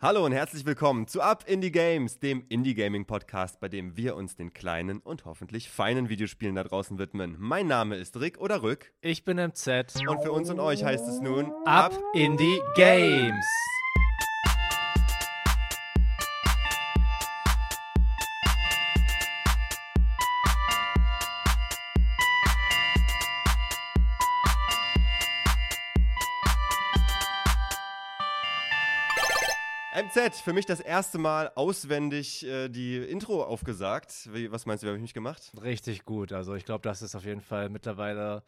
Hallo und herzlich willkommen zu Up Indie Games, dem Indie Gaming Podcast, bei dem wir uns den kleinen und hoffentlich feinen Videospielen da draußen widmen. Mein Name ist Rick oder Rück. Ich bin MZ. Und für uns und euch heißt es nun Up Indie Games. MZ, für mich das erste Mal auswendig äh, die Intro aufgesagt. Wie, was meinst du, wie habe ich mich gemacht? Richtig gut. Also ich glaube, das ist auf jeden Fall mittlerweile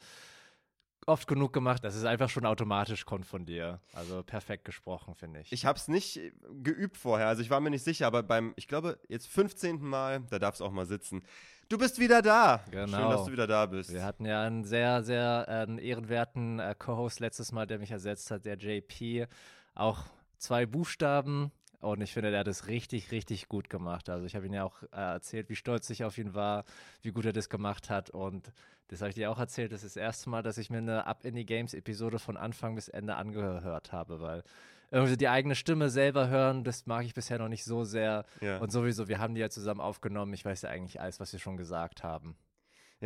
oft genug gemacht, dass es einfach schon automatisch kommt von dir. Also perfekt gesprochen, finde ich. Ich habe es nicht äh, geübt vorher, also ich war mir nicht sicher, aber beim, ich glaube, jetzt 15. Mal, da darf es auch mal sitzen. Du bist wieder da. Genau. Schön, dass du wieder da bist. Wir hatten ja einen sehr, sehr äh, ehrenwerten äh, Co-Host letztes Mal, der mich ersetzt hat, der JP. Auch zwei Buchstaben. Und ich finde, der hat es richtig, richtig gut gemacht. Also ich habe ihm ja auch äh, erzählt, wie stolz ich auf ihn war, wie gut er das gemacht hat. Und das habe ich dir auch erzählt. Das ist das erste Mal, dass ich mir eine Up Indie Games Episode von Anfang bis Ende angehört habe, weil irgendwie die eigene Stimme selber hören, das mag ich bisher noch nicht so sehr. Ja. Und sowieso, wir haben die ja zusammen aufgenommen. Ich weiß ja eigentlich alles, was wir schon gesagt haben.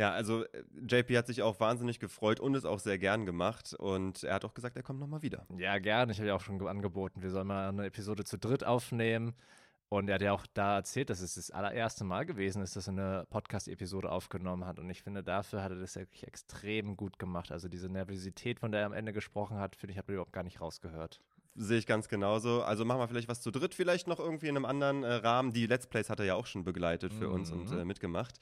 Ja, also äh, JP hat sich auch wahnsinnig gefreut und es auch sehr gern gemacht. Und er hat auch gesagt, er kommt nochmal wieder. Ja, gerne. Ich habe ja auch schon ge- angeboten, wir sollen mal eine Episode zu dritt aufnehmen. Und er hat ja auch da erzählt, dass es das allererste Mal gewesen ist, dass er eine Podcast-Episode aufgenommen hat. Und ich finde, dafür hat er das wirklich extrem gut gemacht. Also diese Nervosität, von der er am Ende gesprochen hat, finde ich, hat man überhaupt gar nicht rausgehört. Sehe ich ganz genauso. Also machen wir vielleicht was zu dritt, vielleicht noch irgendwie in einem anderen äh, Rahmen. Die Let's Plays hat er ja auch schon begleitet für uns und Mhm. äh, mitgemacht.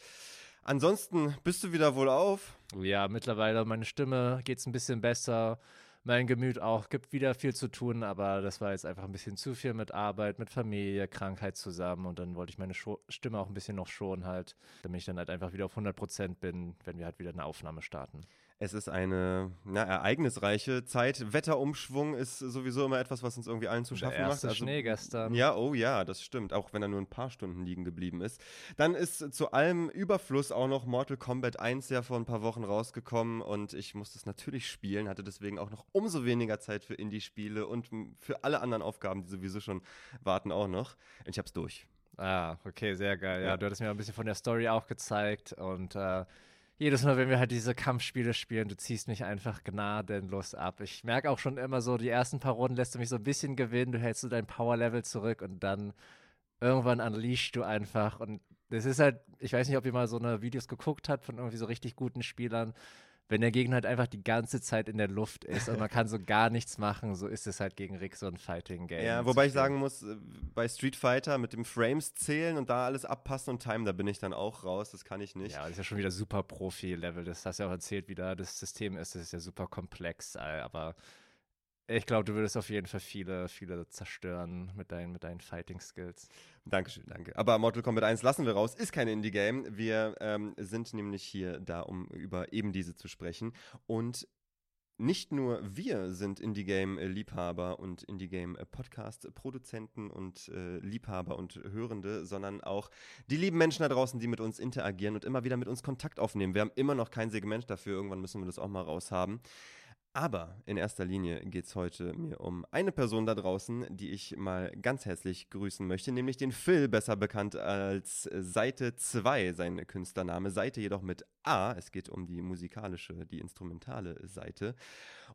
Ansonsten bist du wieder wohl auf. Ja, mittlerweile meine Stimme geht es ein bisschen besser. Mein Gemüt auch. Gibt wieder viel zu tun, aber das war jetzt einfach ein bisschen zu viel mit Arbeit, mit Familie, Krankheit zusammen. Und dann wollte ich meine Scho Stimme auch ein bisschen noch schonen halt, damit ich dann halt einfach wieder auf 100% bin, wenn wir halt wieder eine Aufnahme starten. Es ist eine na, ereignisreiche Zeit. Wetterumschwung ist sowieso immer etwas, was uns irgendwie allen zu Der schaffen macht. erste Schnee gestern. Ja, oh ja, das stimmt. Auch wenn er nur ein paar Stunden liegen geblieben ist. Dann ist zu allem Überfluss auch noch Mortal Kombat 1 ja vor ein paar Wochen rausgekommen und ich musste es natürlich spielen, hatte deswegen auch noch umso weniger Zeit für Indie-Spiele und für alle anderen Aufgaben, die sowieso schon warten, auch noch. Ich hab's durch. Ah, okay, sehr geil. Ja, Ja. du hattest mir ein bisschen von der Story auch gezeigt und äh, jedes Mal, wenn wir halt diese Kampfspiele spielen, du ziehst mich einfach gnadenlos ab. Ich merke auch schon immer so, die ersten paar Runden lässt du mich so ein bisschen gewinnen, du hältst so dein Power-Level zurück und dann irgendwann unleasht du einfach und das ist halt, ich weiß nicht, ob ihr mal so eine Videos geguckt habt von irgendwie so richtig guten Spielern, wenn der Gegner halt einfach die ganze Zeit in der Luft ist und man kann so gar nichts machen, so ist es halt gegen Rick so ein Fighting-Game. Ja, zu wobei ich sagen muss, äh, bei Street Fighter mit dem Frames zählen und da alles abpassen und timen, da bin ich dann auch raus, das kann ich nicht. Ja, das ist ja schon wieder super Profi-Level. Das hast du ja auch erzählt, wie da das System ist. Das ist ja super komplex. äh, Aber ich glaube, du würdest auf jeden Fall viele, viele zerstören mit deinen, mit deinen Fighting-Skills. Dankeschön, danke. Aber Mortal Kombat 1 lassen wir raus, ist kein Indie-Game. Wir ähm, sind nämlich hier da, um über eben diese zu sprechen. Und nicht nur wir sind Indie-Game-Liebhaber und Indie-Game-Podcast-Produzenten und äh, Liebhaber und Hörende, sondern auch die lieben Menschen da draußen, die mit uns interagieren und immer wieder mit uns Kontakt aufnehmen. Wir haben immer noch kein Segment dafür, irgendwann müssen wir das auch mal raushaben. Aber in erster Linie geht es heute mir um eine Person da draußen, die ich mal ganz herzlich grüßen möchte, nämlich den Phil, besser bekannt als Seite 2, sein Künstlername. Seite jedoch mit A. Es geht um die musikalische, die instrumentale Seite.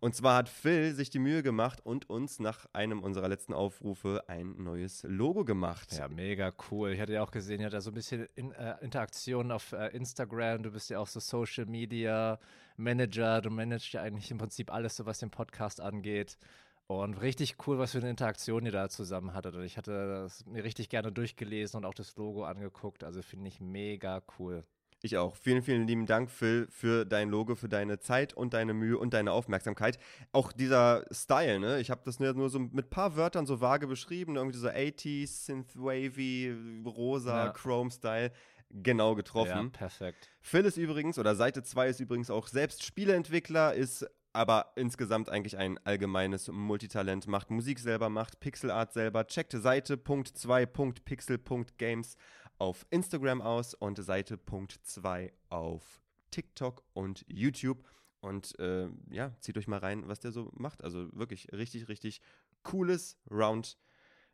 Und zwar hat Phil sich die Mühe gemacht und uns nach einem unserer letzten Aufrufe ein neues Logo gemacht. Ja, mega cool. Ich hatte ja auch gesehen, ihr habt da so ein bisschen in, äh, Interaktion auf äh, Instagram. Du bist ja auch so Social Media Manager. Du managst ja eigentlich im Prinzip alles, so was den Podcast angeht. Und richtig cool, was für eine Interaktion ihr da zusammen hattet. Und ich hatte das mir richtig gerne durchgelesen und auch das Logo angeguckt. Also finde ich mega cool. Ich auch. Vielen, vielen lieben Dank, Phil, für dein Logo, für deine Zeit und deine Mühe und deine Aufmerksamkeit. Auch dieser Style, ne? Ich habe das nur so mit paar Wörtern so vage beschrieben. Irgendwie so 80s, Synthwavy, rosa, Ja. Chrome-Style. Genau Ja, getroffen. perfekt. Phil ist übrigens, oder Seite 2 ist übrigens auch selbst Spieleentwickler, ist aber insgesamt eigentlich ein allgemeines Multitalent, macht Musik selber, macht Pixelart selber, checkt Seite.2.pixel.games auf Instagram aus und Seite.2 auf TikTok und YouTube. Und äh, ja, zieht euch mal rein, was der so macht. Also wirklich richtig, richtig cooles Round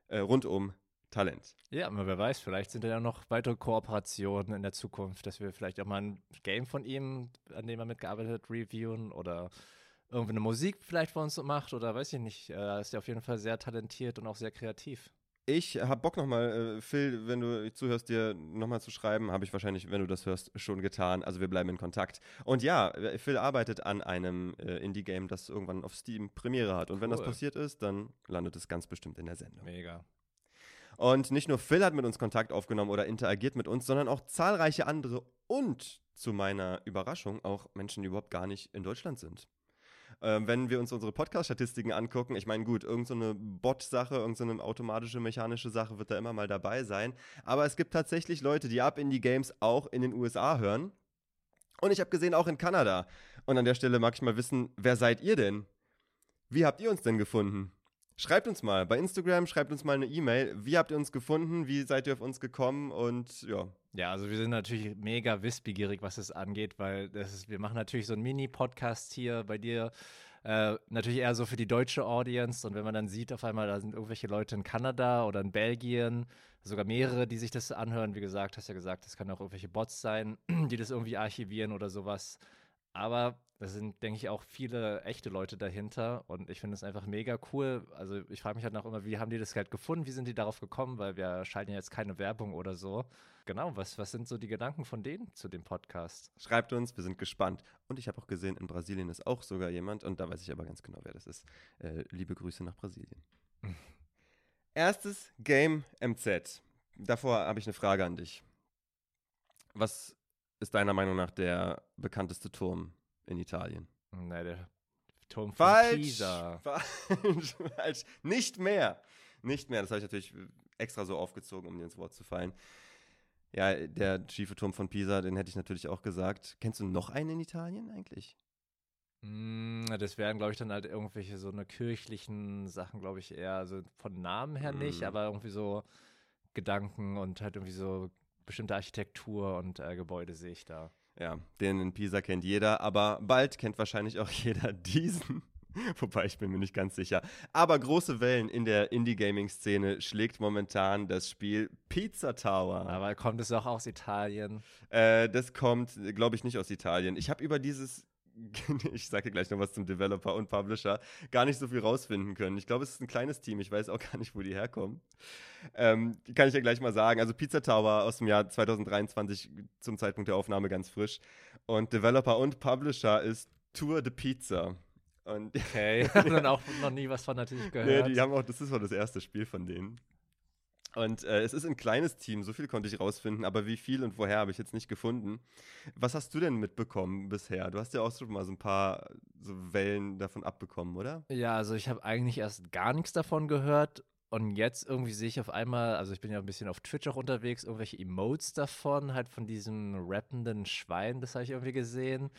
äh, rund um Talent. Ja, aber wer weiß, vielleicht sind da ja noch weitere Kooperationen in der Zukunft, dass wir vielleicht auch mal ein Game von ihm, an dem er mitgearbeitet hat, reviewen oder irgendwie eine Musik vielleicht für uns macht oder weiß ich nicht. Er ist ja auf jeden Fall sehr talentiert und auch sehr kreativ. Ich habe Bock nochmal, äh, Phil, wenn du zuhörst, dir nochmal zu schreiben. Habe ich wahrscheinlich, wenn du das hörst, schon getan. Also wir bleiben in Kontakt. Und ja, Phil arbeitet an einem äh, Indie-Game, das irgendwann auf Steam Premiere hat. Und cool. wenn das passiert ist, dann landet es ganz bestimmt in der Sendung. Mega. Und nicht nur Phil hat mit uns Kontakt aufgenommen oder interagiert mit uns, sondern auch zahlreiche andere und zu meiner Überraschung auch Menschen, die überhaupt gar nicht in Deutschland sind. Ähm, wenn wir uns unsere Podcast-Statistiken angucken, ich meine, gut, irgendeine so Bot-Sache, irgendeine so automatische, mechanische Sache wird da immer mal dabei sein. Aber es gibt tatsächlich Leute, die ab in die Games auch in den USA hören. Und ich habe gesehen, auch in Kanada. Und an der Stelle mag ich mal wissen, wer seid ihr denn? Wie habt ihr uns denn gefunden? Schreibt uns mal bei Instagram, schreibt uns mal eine E-Mail. Wie habt ihr uns gefunden? Wie seid ihr auf uns gekommen? Und ja. Ja, also wir sind natürlich mega wissbegierig, was es angeht, weil das ist, wir machen natürlich so einen Mini-Podcast hier bei dir. Äh, natürlich eher so für die deutsche Audience. Und wenn man dann sieht, auf einmal, da sind irgendwelche Leute in Kanada oder in Belgien, sogar mehrere, die sich das anhören. Wie gesagt, hast ja gesagt, das können auch irgendwelche Bots sein, die das irgendwie archivieren oder sowas. Aber da sind, denke ich, auch viele echte Leute dahinter und ich finde es einfach mega cool. Also ich frage mich halt noch immer, wie haben die das halt gefunden? Wie sind die darauf gekommen? Weil wir schalten ja jetzt keine Werbung oder so. Genau, was, was sind so die Gedanken von denen zu dem Podcast? Schreibt uns, wir sind gespannt. Und ich habe auch gesehen, in Brasilien ist auch sogar jemand und da weiß ich aber ganz genau, wer das ist. Äh, liebe Grüße nach Brasilien. Erstes Game MZ. Davor habe ich eine Frage an dich. Was ist deiner Meinung nach der bekannteste Turm in Italien. Nein, der Turm von falsch, Pisa. Falsch, falsch. Nicht mehr. Nicht mehr. Das habe ich natürlich extra so aufgezogen, um dir ins Wort zu fallen. Ja, der schiefe Turm von Pisa, den hätte ich natürlich auch gesagt. Kennst du noch einen in Italien eigentlich? Mm, das wären, glaube ich, dann halt irgendwelche so eine kirchlichen Sachen, glaube ich, eher. Also von Namen her nicht, mm. aber irgendwie so Gedanken und halt irgendwie so bestimmte Architektur und äh, Gebäude sehe ich da. Ja, den in Pisa kennt jeder, aber bald kennt wahrscheinlich auch jeder diesen. Wobei ich bin mir nicht ganz sicher. Aber große Wellen in der Indie-Gaming-Szene schlägt momentan das Spiel Pizza Tower. Aber kommt es auch aus Italien? Äh, das kommt, glaube ich, nicht aus Italien. Ich habe über dieses ich sage gleich noch was zum Developer und Publisher, gar nicht so viel rausfinden können. Ich glaube, es ist ein kleines Team. Ich weiß auch gar nicht, wo die herkommen. Ähm, kann ich ja gleich mal sagen. Also Pizza Tower aus dem Jahr 2023 zum Zeitpunkt der Aufnahme ganz frisch. Und Developer und Publisher ist Tour de Pizza. Und okay, dann auch noch nie was von natürlich gehört. Nee, die haben auch, das ist wohl das erste Spiel von denen. Und äh, es ist ein kleines Team, so viel konnte ich rausfinden, aber wie viel und woher habe ich jetzt nicht gefunden. Was hast du denn mitbekommen bisher? Du hast ja auch schon mal so ein paar so Wellen davon abbekommen, oder? Ja, also ich habe eigentlich erst gar nichts davon gehört und jetzt irgendwie sehe ich auf einmal, also ich bin ja ein bisschen auf Twitch auch unterwegs, irgendwelche Emotes davon, halt von diesem rappenden Schwein, das habe ich irgendwie gesehen.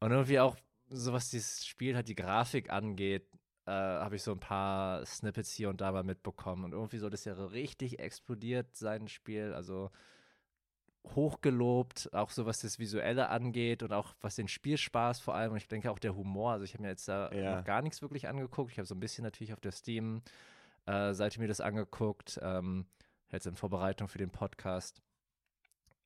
Und irgendwie auch so was dieses Spiel halt die Grafik angeht, äh, habe ich so ein paar Snippets hier und da mal mitbekommen. Und irgendwie soll das ja richtig explodiert sein, Spiel. Also hochgelobt, auch so was das Visuelle angeht und auch was den Spielspaß vor allem. Und ich denke auch der Humor. Also ich habe mir jetzt da ja. noch gar nichts wirklich angeguckt. Ich habe so ein bisschen natürlich auf der Steam-Seite äh, mir das angeguckt. Ähm, jetzt in Vorbereitung für den Podcast.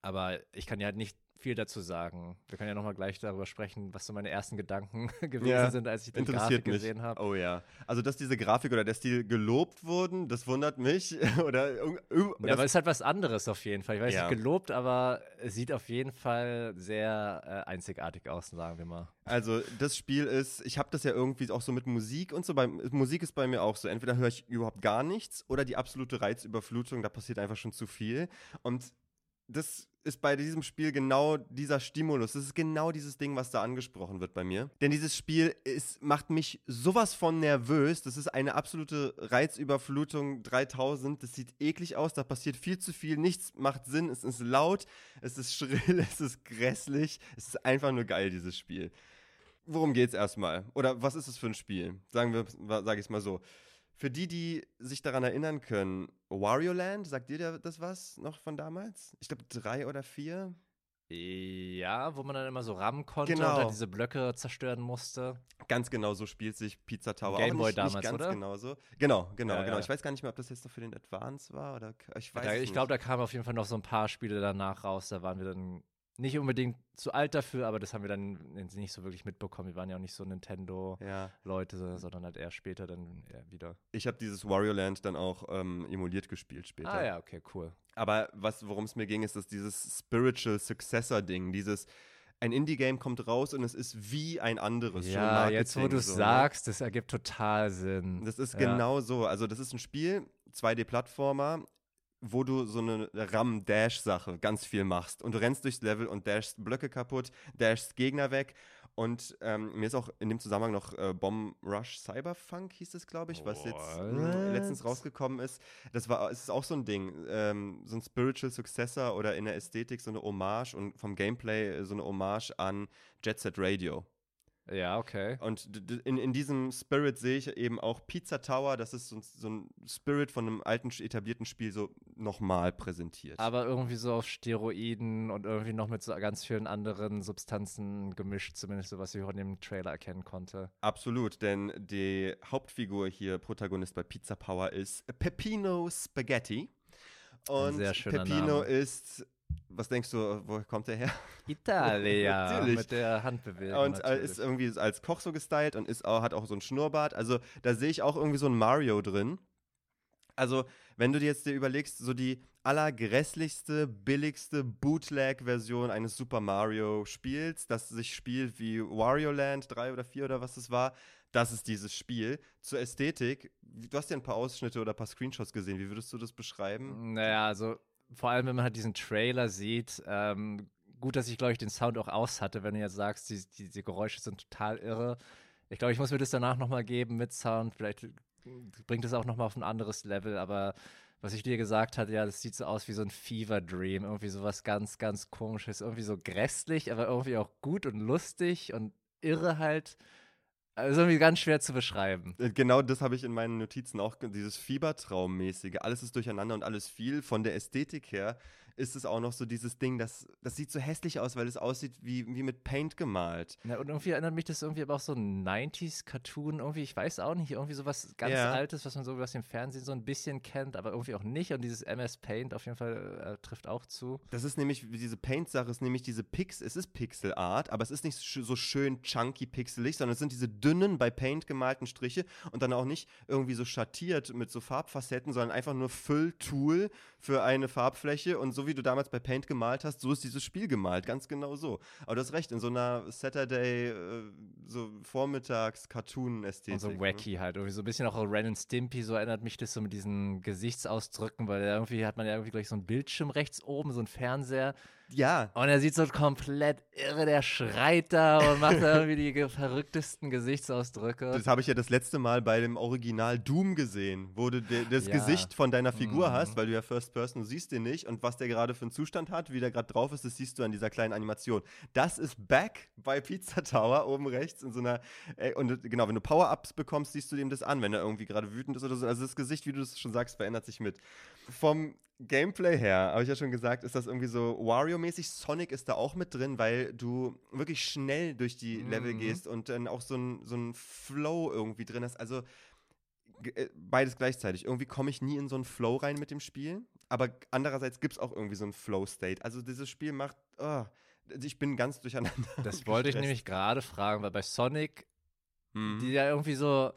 Aber ich kann ja halt nicht viel dazu sagen. Wir können ja nochmal gleich darüber sprechen, was so meine ersten Gedanken gewesen ja, sind, als ich die Grafik mich. gesehen habe. Oh ja. Also, dass diese Grafik oder der Stil gelobt wurden, das wundert mich. oder, ja, aber es ist halt was anderes auf jeden Fall. Ich weiß ja. nicht gelobt, aber es sieht auf jeden Fall sehr äh, einzigartig aus, sagen wir mal. Also, das Spiel ist, ich habe das ja irgendwie auch so mit Musik und so. Bei, Musik ist bei mir auch so. Entweder höre ich überhaupt gar nichts oder die absolute Reizüberflutung, da passiert einfach schon zu viel. Und das ist bei diesem Spiel genau dieser Stimulus. Das ist genau dieses Ding, was da angesprochen wird bei mir. Denn dieses Spiel ist, macht mich sowas von nervös. Das ist eine absolute Reizüberflutung 3000. Das sieht eklig aus, da passiert viel zu viel, nichts macht Sinn, es ist laut, es ist schrill, es ist grässlich. Es ist einfach nur geil, dieses Spiel. Worum geht's erstmal? Oder was ist es für ein Spiel? Sagen wir, sage ich es mal so. Für die, die sich daran erinnern können, Wario Land, sagt dir das was noch von damals? Ich glaube drei oder vier. Ja, wo man dann immer so rammen konnte Genau. und dann diese Blöcke zerstören musste. Ganz genau so spielt sich Pizza Tower Game auch Boy nicht, damals, nicht ganz oder? genauso. Genau, genau, Ja, genau. ja. Ich weiß gar nicht mehr, ob das jetzt noch für den Advance war oder ich weiß Da, es ich glaube, da kamen auf jeden Fall noch so ein paar Spiele danach raus. Da waren wir dann nicht unbedingt zu alt dafür, aber das haben wir dann nicht so wirklich mitbekommen. Wir waren ja auch nicht so Nintendo-Leute, Ja, sondern halt eher später dann eher wieder. ich habe dieses Wario Land dann auch ähm, emuliert gespielt später. Ah ja, okay, cool. Aber was, worum es mir ging, ist, dass dieses Spiritual Successor-Ding, dieses ein Indie-Game kommt raus und es ist wie ein anderes. Ja, jetzt wo du es so, ne? sagst, das ergibt total Sinn. Das ist Ja. genau so. Also, das ist ein Spiel, 2D-Plattformer, wo du so eine Ram-Dash-Sache ganz viel machst. Und du rennst durchs Level und dashst Blöcke kaputt, dashst Gegner weg. Und ähm, mir ist auch in dem Zusammenhang noch äh, Bomb Rush Cyberfunk, hieß es, glaube ich, was jetzt mh, letztens rausgekommen ist. Das war, es ist auch so ein Ding, ähm, so ein Spiritual Successor oder in der Ästhetik so eine Hommage und vom Gameplay äh, so eine Hommage an Jet Set Radio. Ja, okay. Und in, in diesem Spirit sehe ich eben auch Pizza Tower, das ist so, ein- so ein Spirit von einem alten, etablierten Spiel so nochmal präsentiert. Aber irgendwie so auf Steroiden und irgendwie noch mit so ganz vielen anderen Substanzen gemischt, zumindest so, was ich auch in dem Trailer erkennen konnte. Absolut, denn die Hauptfigur hier, Protagonist bei Pizza Power, ist Peppino Spaghetti. Und sehr Peppino Name. ist, was denkst du, woher kommt er her? Italia, Natürlich. mit der Handbewegung. und äh, natürlich. ist irgendwie als Koch so gestylt und ist auch, hat auch so ein Schnurrbart. Also da sehe ich auch irgendwie so ein Mario drin. Also, wenn du dir jetzt dir überlegst, so die allergrässlichste, billigste Bootleg-Version eines Super Mario Spiels, das sich spielt wie Wario Land 3 oder 4 oder was es war, das ist dieses Spiel. Zur Ästhetik, du hast ja ein paar Ausschnitte oder ein paar Screenshots gesehen, wie würdest du das beschreiben? Naja, also vor allem, wenn man halt diesen Trailer sieht, ähm, gut, dass ich, glaube ich, den Sound auch aus hatte, wenn du jetzt sagst, die, die, die Geräusche sind total irre. Ich glaube, ich muss mir das danach nochmal geben mit Sound. Vielleicht bringt es auch nochmal auf ein anderes Level, aber was ich dir gesagt hatte, ja, das sieht so aus wie so ein Fever Dream. Irgendwie sowas ganz, ganz komisches. Irgendwie so grässlich, aber irgendwie auch gut und lustig und irre halt. Also irgendwie ganz schwer zu beschreiben. Äh, Genau das habe ich in meinen Notizen auch, dieses Fiebertraummäßige. Alles ist durcheinander und alles viel. Von der Ästhetik her ist es auch noch so dieses Ding, das, das sieht so hässlich aus, weil es aussieht wie, wie mit Paint gemalt. Ja, und irgendwie erinnert mich das irgendwie aber auch so ein 90s-Cartoon, irgendwie, ich weiß auch nicht, irgendwie sowas ganz Ja. Altes, was man so aus dem Fernsehen so ein bisschen kennt, aber irgendwie auch nicht. Und dieses MS Paint auf jeden Fall äh, trifft auch zu. Das ist nämlich, diese Paint-Sache ist nämlich diese Pix, es ist Pixel Art, aber es ist nicht so schön chunky pixelig, sondern es sind diese dünnen, bei Paint gemalten Striche und dann auch nicht irgendwie so schattiert mit so Farbfacetten, sondern einfach nur Fülltool für eine Farbfläche und so wie du damals bei Paint gemalt hast, so ist dieses Spiel gemalt, ganz genau so. Aber du hast recht, in so einer Saturday, äh, so Vormittags-Cartoon-Ästhetik. So ne? wacky halt. Irgendwie so ein bisschen auch Ren and Stimpy, so erinnert mich das so mit diesen Gesichtsausdrücken, weil irgendwie hat man ja irgendwie gleich so einen Bildschirm rechts oben, so einen Fernseher. Ja, Und er sieht so komplett irre, der schreit da und macht da irgendwie die verrücktesten Gesichtsausdrücke. Das habe ich ja das letzte Mal bei dem Original Doom gesehen, wo du das Ja. Gesicht von deiner Figur Mhm. hast, weil du ja First Person, siehst den nicht und was der gerade für einen Zustand hat, wie der gerade drauf ist, das siehst du an dieser kleinen Animation. Das ist Back bei Pizza Tower oben rechts in so einer äh, und genau, wenn du Power-Ups bekommst, siehst du dem das an, wenn er irgendwie gerade wütend ist oder so. Also das Gesicht, wie du es schon sagst, verändert sich mit. Vom Gameplay her, habe ich ja schon gesagt, ist das irgendwie so Wario-mäßig. Sonic ist da auch mit drin, weil du wirklich schnell durch die Level Mhm. gehst und dann auch so ein, so ein Flow irgendwie drin hast. Also äh, beides gleichzeitig. Irgendwie komme ich nie in so einen Flow rein mit dem Spiel, aber andererseits gibt es auch irgendwie so einen Flow-State. Also dieses Spiel macht, oh, ich bin ganz durcheinander. Das wollte ich nämlich gerade fragen, weil bei Sonic Mhm. die ja irgendwie so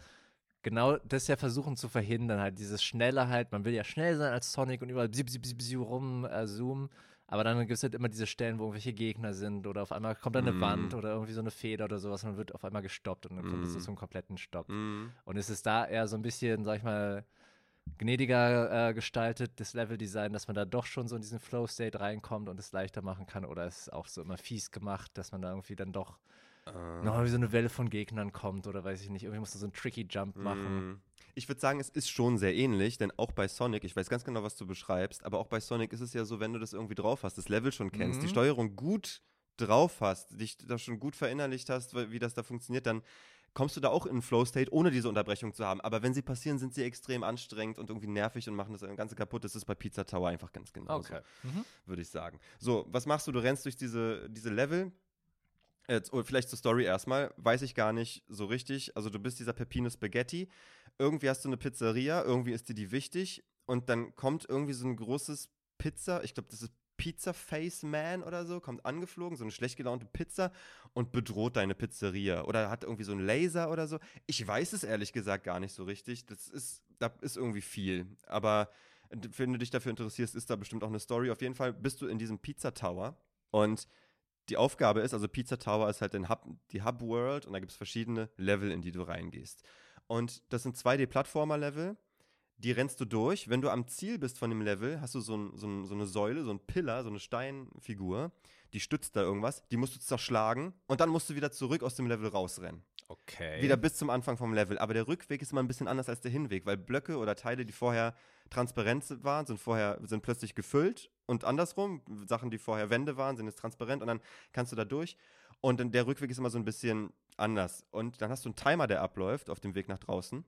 genau das ja versuchen zu verhindern, halt dieses Schnelle halt, man will ja schnell sein als Sonic und überall bzip, bzip, bzip, bzip rum äh, zoomen, aber dann gibt es halt immer diese Stellen, wo irgendwelche Gegner sind oder auf einmal kommt dann eine Mhm. Wand oder irgendwie so eine Feder oder sowas und man wird auf einmal gestoppt und dann kommt es Mhm. so einem kompletten Stopp. Mhm. Und es ist da eher so ein bisschen, sag ich mal, gnädiger äh, gestaltet, das Leveldesign, dass man da doch schon so in diesen Flow-State reinkommt und es leichter machen kann oder ist es auch so immer fies gemacht, dass man da irgendwie dann doch Äh. nochmal wie so eine Welle von Gegnern kommt oder weiß ich nicht. Irgendwie musst du so einen tricky Jump machen. Mm. Ich würde sagen, es ist schon sehr ähnlich, denn auch bei Sonic, ich weiß ganz genau, was du beschreibst, aber auch bei Sonic ist es ja so, wenn du das irgendwie drauf hast, das Level schon kennst, die Mhm. Steuerung gut drauf hast, dich da schon gut verinnerlicht hast, wie das da funktioniert, dann kommst du da auch in einen Flow-State, ohne diese Unterbrechung zu haben. Aber wenn sie passieren, sind sie extrem anstrengend und irgendwie nervig und machen das Ganze kaputt. Das ist bei Pizza Tower einfach ganz genau Okay. Mhm. würde ich sagen. So, was machst du? Du rennst durch diese, diese Level. Jetzt, oh, vielleicht zur Story erstmal, weiß ich gar nicht so richtig. Also du bist dieser Peppino Spaghetti. Irgendwie hast du eine Pizzeria, irgendwie ist dir die wichtig. Und dann kommt irgendwie so ein großes Pizza, ich glaube, das ist Pizza Face Man oder so, kommt angeflogen, so eine schlecht gelaunte Pizza und bedroht deine Pizzeria. Oder hat irgendwie so einen Laser oder so. Ich weiß es ehrlich gesagt gar nicht so richtig. Das ist, da ist irgendwie viel. Aber wenn du dich dafür interessierst, ist da bestimmt auch eine Story. Auf jeden Fall bist du in diesem Pizza Tower und die Aufgabe ist, also Pizza Tower ist halt Hub, die Hub World und da gibt es verschiedene Level, in die du reingehst. Und das sind 2D-Plattformer-Level, die rennst du durch. Wenn du am Ziel bist von dem Level, hast du so, ein, so, ein, so eine Säule, so ein Pillar, so eine Steinfigur, die stützt da irgendwas, die musst du zerschlagen und dann musst du wieder zurück aus dem Level rausrennen. Okay. Wieder bis zum Anfang vom Level. Aber der Rückweg ist immer ein bisschen anders als der Hinweg, weil Blöcke oder Teile, die vorher transparent waren, sind vorher sind plötzlich gefüllt und andersrum. Sachen, die vorher Wände waren, sind jetzt transparent und dann kannst du da durch. Und dann der Rückweg ist immer so ein bisschen anders. Und dann hast du einen Timer, der abläuft auf dem Weg nach draußen.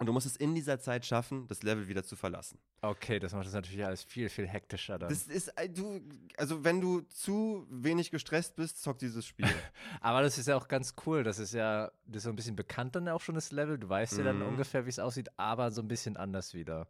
Und du musst es in dieser Zeit schaffen, das Level wieder zu verlassen. Okay, das macht das natürlich alles viel, viel hektischer dann. Das ist, äh, du, also wenn du zu wenig gestresst bist, zock dieses Spiel. Aber das ist ja auch ganz cool. Das ist ja das ist so ein bisschen bekannt dann auch schon das Level. Du weißt ja dann Mhm. ungefähr, wie es aussieht, aber so ein bisschen anders wieder.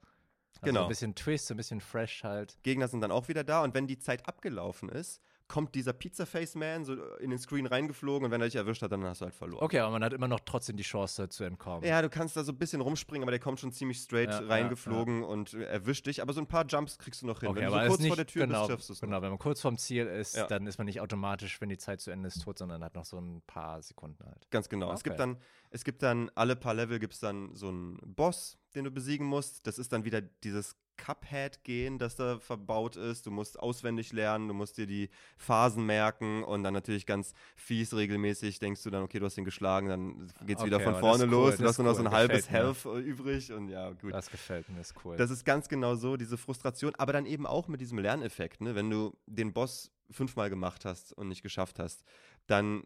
Also Genau. Ein bisschen Twist, ein bisschen fresh halt. Gegner sind dann auch wieder da und wenn die Zeit abgelaufen ist, kommt dieser Pizza Face Man so in den Screen reingeflogen und wenn er dich erwischt hat, dann hast du halt verloren. Okay, aber man hat immer noch trotzdem die Chance zu entkommen. Ja, du kannst da so ein bisschen rumspringen, aber der kommt schon ziemlich straight Ja, ja, reingeflogen und erwischt dich. Aber so ein paar Jumps kriegst du noch hin. Okay, wenn du so kurz nicht, vor der Tür genau, bist, schaffst du es Genau, noch. wenn man kurz vorm Ziel ist, Ja. dann ist man nicht automatisch, wenn die Zeit zu Ende ist, tot, sondern hat noch so ein paar Sekunden halt. Ganz genau. Es, gibt Okay. dann, es gibt dann, alle paar Level gibt es dann so einen Boss, den du besiegen musst. Das ist dann wieder dieses Cuphead-Gehen, das da verbaut ist. Du musst auswendig lernen, du musst dir die Phasen merken und dann natürlich ganz fies regelmäßig denkst du dann, okay, du hast ihn geschlagen, dann geht's wieder Okay, von aber das vorne los. cool, Du das hast nur noch so ein halbes gefällt Health äh, übrig und ja, gut. Das gefällt mir, ist cool. Das ist ganz genau so, diese Frustration, aber dann eben auch mit diesem Lerneffekt, ne? Wenn du den Boss fünfmal gemacht hast und nicht geschafft hast, dann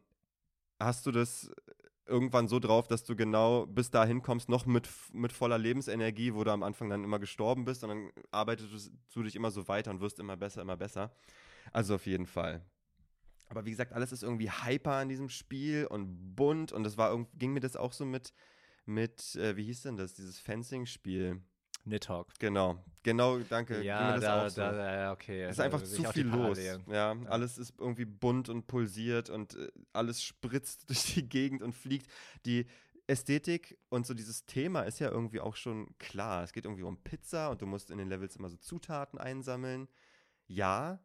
hast du das irgendwann so drauf, dass du genau bis dahin kommst, noch mit, mit voller Lebensenergie, wo du am Anfang dann immer gestorben bist und dann arbeitest du dich immer so weiter und wirst immer besser, immer besser. Also auf jeden Fall. Aber wie gesagt, alles ist irgendwie hyper in diesem Spiel und bunt und das war ging mir das auch so mit, mit, äh, wie hieß denn das, dieses Fencing-Spiel? Nidhogg. Genau, genau, danke. Ja, das da, so. da, ja, okay. Es ist da einfach zu viel los. Parallelen. Ja, alles ist irgendwie bunt und pulsiert und äh, alles spritzt durch die Gegend und fliegt. Die Ästhetik und so dieses Thema ist ja irgendwie auch schon klar. Es geht irgendwie um Pizza und du musst in den Levels immer so Zutaten einsammeln. Ja,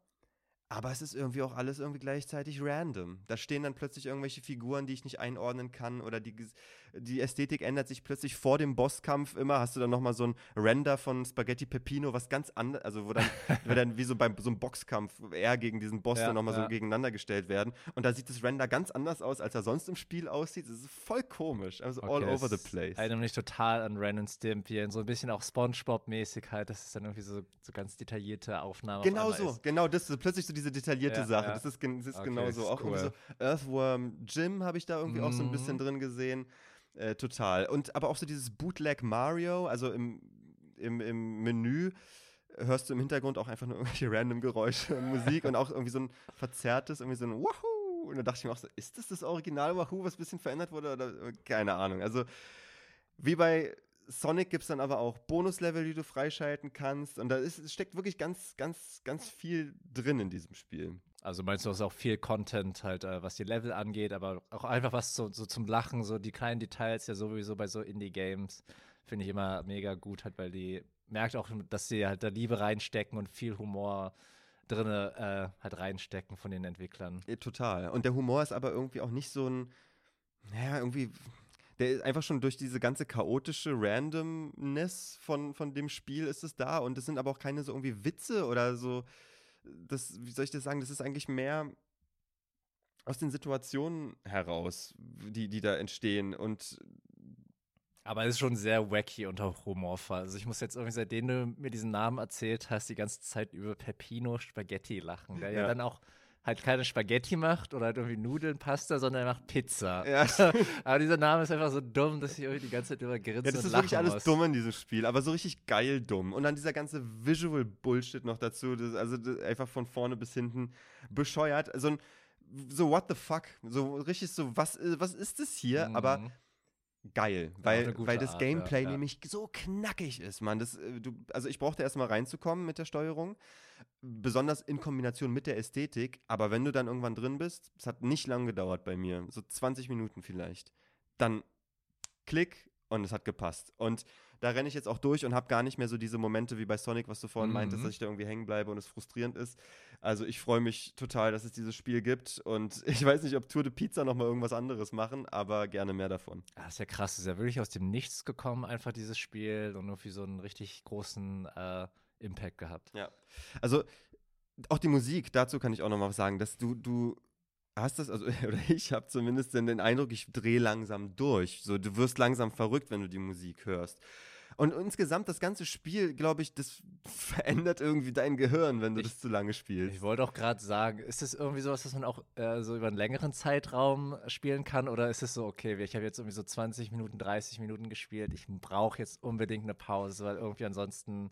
aber es ist irgendwie auch alles irgendwie gleichzeitig random. Da stehen dann plötzlich irgendwelche Figuren, die ich nicht einordnen kann oder die, die Ästhetik ändert sich plötzlich vor dem Bosskampf immer. Hast du dann nochmal so ein Render von Spaghetti Peppino, was ganz anders, also wo dann, wo dann wie so beim so einem Boxkampf er gegen diesen Boss Ja, dann nochmal ja. so gegeneinander gestellt werden. Und da sieht das Render ganz anders aus, als er sonst im Spiel aussieht. Das ist voll komisch. Also all Okay, over the place. Erinnert mich total an Ren und Stimpy, und so ein bisschen auch Spongebob-mäßig halt, dass es dann irgendwie so, so ganz detaillierte Aufnahmen auf Genau so, ist. genau das, so plötzlich so diese detaillierte Ja, Sache. ja. Das ist, das ist Okay, genau so. Auch cool. so Earthworm Jim habe ich da irgendwie auch so ein bisschen Mhm. drin gesehen. Äh, total. Und aber auch so dieses Bootleg Mario, also im, im, im Menü hörst du im Hintergrund auch einfach nur irgendwelche random Geräusche und Musik und auch irgendwie so ein verzerrtes, irgendwie so ein Wahoo. Und da dachte ich mir auch so, ist das das Original Wahoo, was ein bisschen verändert wurde? Oder keine Ahnung. Also wie bei Sonic gibt es dann aber auch Bonuslevel, die du freischalten kannst. Und da ist, steckt wirklich ganz, ganz, ganz viel drin in diesem Spiel. Also meinst du, es ist auch viel Content halt, äh, was die Level angeht, aber auch einfach was so, so zum Lachen, so die kleinen Details ja sowieso bei so Indie-Games finde ich immer mega gut halt, weil die merkt auch, dass sie halt da Liebe reinstecken und viel Humor drinne äh, halt reinstecken von den Entwicklern. Total. Und der Humor ist aber irgendwie auch nicht so ein, naja, irgendwie, der ist einfach schon durch diese ganze chaotische Randomness von, von dem Spiel ist es da. Und es sind aber auch keine so irgendwie Witze oder so, das, wie soll ich das sagen, das ist eigentlich mehr aus den Situationen heraus, die, die da entstehen. Und Aber es ist schon sehr wacky und auch humorvoll. Also ich muss jetzt irgendwie, seitdem du mir diesen Namen erzählt hast, die ganze Zeit über Peppino Spaghetti lachen, der ja, Ja. dann auch halt keine Spaghetti macht oder halt irgendwie Nudeln, Pasta, sondern er macht Pizza. Ja. aber dieser Name ist einfach so dumm, dass ich irgendwie die ganze Zeit über grinse Ja, das und ist wirklich alles muss. dumm in diesem Spiel, aber so richtig geil dumm. Und dann dieser ganze Visual-Bullshit noch dazu, das, also das, einfach von vorne bis hinten bescheuert. So ein, so what the fuck, so richtig so, was, was ist das hier? Aber Mhm. Geil, weil, weil das Art, ja, Gameplay ja. nämlich so knackig ist, Mann. Das, äh, du, also ich brauchte erstmal reinzukommen mit der Steuerung, besonders in Kombination mit der Ästhetik, aber wenn du dann irgendwann drin bist, es hat nicht lang gedauert bei mir, so 20 Minuten vielleicht, dann klick und es hat gepasst. Und da renne ich jetzt auch durch und habe gar nicht mehr so diese Momente wie bei Sonic, was du vorhin Mhm. meintest, dass ich da irgendwie hängen bleibe und es frustrierend ist. Also ich freue mich total, dass es dieses Spiel gibt und ich weiß nicht, ob Tour de Pizza noch mal irgendwas anderes machen, aber gerne mehr davon. Ah, Das ist ja krass, das ist ja wirklich aus dem Nichts gekommen, einfach dieses Spiel und irgendwie so einen richtig großen äh, Impact gehabt. Ja. Also auch die Musik, dazu kann ich auch noch mal was sagen, dass du, du hast das, also, oder ich habe zumindest den Eindruck, ich drehe langsam durch. So, du wirst langsam verrückt, wenn du die Musik hörst. Und insgesamt das ganze Spiel, glaube ich, das verändert irgendwie dein Gehirn, wenn du Ich- das zu lange spielst. Ich wollte auch gerade sagen, ist das irgendwie sowas, dass man auch äh, so über einen längeren Zeitraum spielen kann? Oder ist es so, okay, ich habe jetzt irgendwie so 20 Minuten, 30 Minuten gespielt, ich brauche jetzt unbedingt eine Pause, weil irgendwie ansonsten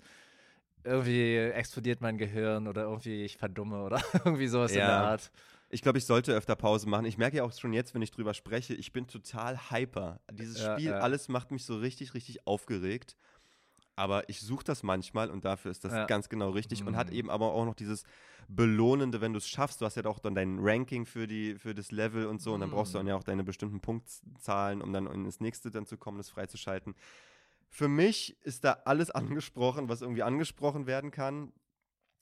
irgendwie explodiert mein Gehirn oder irgendwie ich verdumme oder irgendwie sowas in Ja. der Art. Ich glaube, ich sollte öfter Pause machen. Ich merke ja auch schon jetzt, wenn ich drüber spreche, ich bin total hyper. Dieses Ja, Spiel, ja. alles macht mich so richtig, richtig aufgeregt. Aber ich suche das manchmal und dafür ist das Ja. ganz genau richtig und hat Mhm. eben aber auch noch dieses Belohnende, wenn du es schaffst. Du hast ja auch dann dein Ranking für, die, für das Level und so und dann brauchst du dann Mhm. ja auch deine bestimmten Punktzahlen, um dann ins nächste dann zu kommen, das freizuschalten. Für mich ist da alles angesprochen, was irgendwie angesprochen werden kann.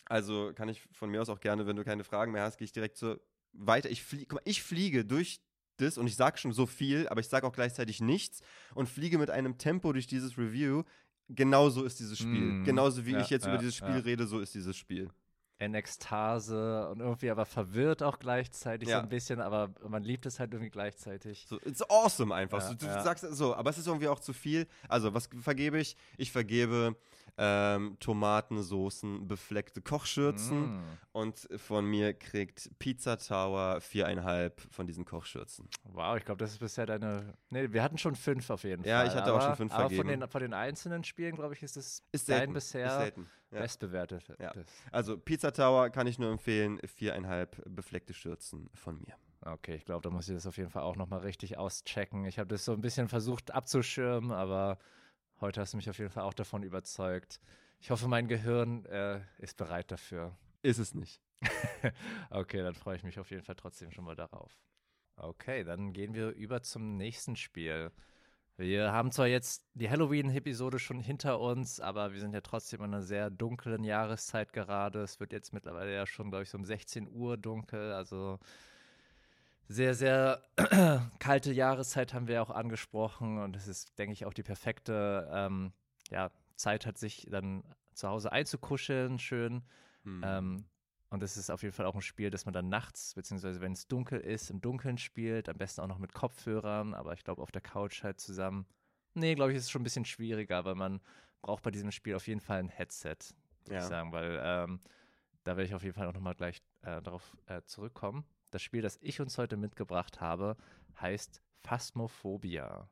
Also kann ich von mir aus auch gerne, wenn du keine Fragen mehr hast, gehe ich direkt so weiter. Ich, flie mal, ich fliege durch das und ich sage schon so viel, aber ich sage auch gleichzeitig nichts und fliege mit einem Tempo durch dieses Review. Genauso ist dieses Spiel. Mm, Genauso wie ja, ich jetzt ja, über dieses Spiel ja. rede, so ist dieses Spiel. in Ekstase und irgendwie aber verwirrt auch gleichzeitig so ein bisschen, aber man liebt es halt irgendwie gleichzeitig. So, it's awesome einfach. So, du sagst so, aber es ist irgendwie auch zu viel. Also, was vergebe ich? Ich vergebe ähm, Tomaten, Soßen, befleckte Kochschürzen. Mm. Und von mir kriegt Pizza Tower viereinhalb von diesen Kochschürzen. Wow, ich glaube, das ist bisher deine. Nee, wir hatten schon fünf auf jeden Ja, Fall. ich hatte auch aber, schon fünf aber vergeben. Von den, von den einzelnen Spielen, glaube ich, ist es Ist dein bisher ist. Ja. bestbewertetes. Ja. Also Pizza Tower kann ich nur empfehlen, viereinhalb befleckte Schürzen von mir. Okay, ich glaube, da muss ich das auf jeden Fall auch nochmal richtig auschecken. Ich habe das so ein bisschen versucht abzuschirmen, aber heute hast du mich auf jeden Fall auch davon überzeugt. Ich hoffe, mein Gehirn äh, ist bereit dafür. Ist es nicht. Okay, dann freue ich mich auf jeden Fall trotzdem schon mal darauf. Okay, dann gehen wir über zum nächsten Spiel. Wir haben zwar jetzt die Halloween-Episode schon hinter uns, aber wir sind ja trotzdem in einer sehr dunklen Jahreszeit gerade. Es wird jetzt mittlerweile ja schon, glaube ich, so um 16 Uhr dunkel. Also sehr, sehr kalte Jahreszeit haben wir auch angesprochen. Und es ist, denke ich, auch die perfekte ähm, ja, Zeit hat, sich dann zu Hause einzukuscheln, schön. Hm. Ähm, und es ist auf jeden Fall auch ein Spiel, das man dann nachts, beziehungsweise wenn es dunkel ist, im Dunkeln spielt. Am besten auch noch mit Kopfhörern, aber ich glaube auf der Couch halt zusammen. Nee, glaube ich, ist es schon ein bisschen schwieriger, weil man braucht bei diesem Spiel auf jeden Fall ein Headset, würde Ja. ich sagen, weil ähm, da werde ich auf jeden Fall auch nochmal gleich äh, darauf äh, zurückkommen. Das Spiel, das ich uns heute mitgebracht habe, heißt Phasmophobia.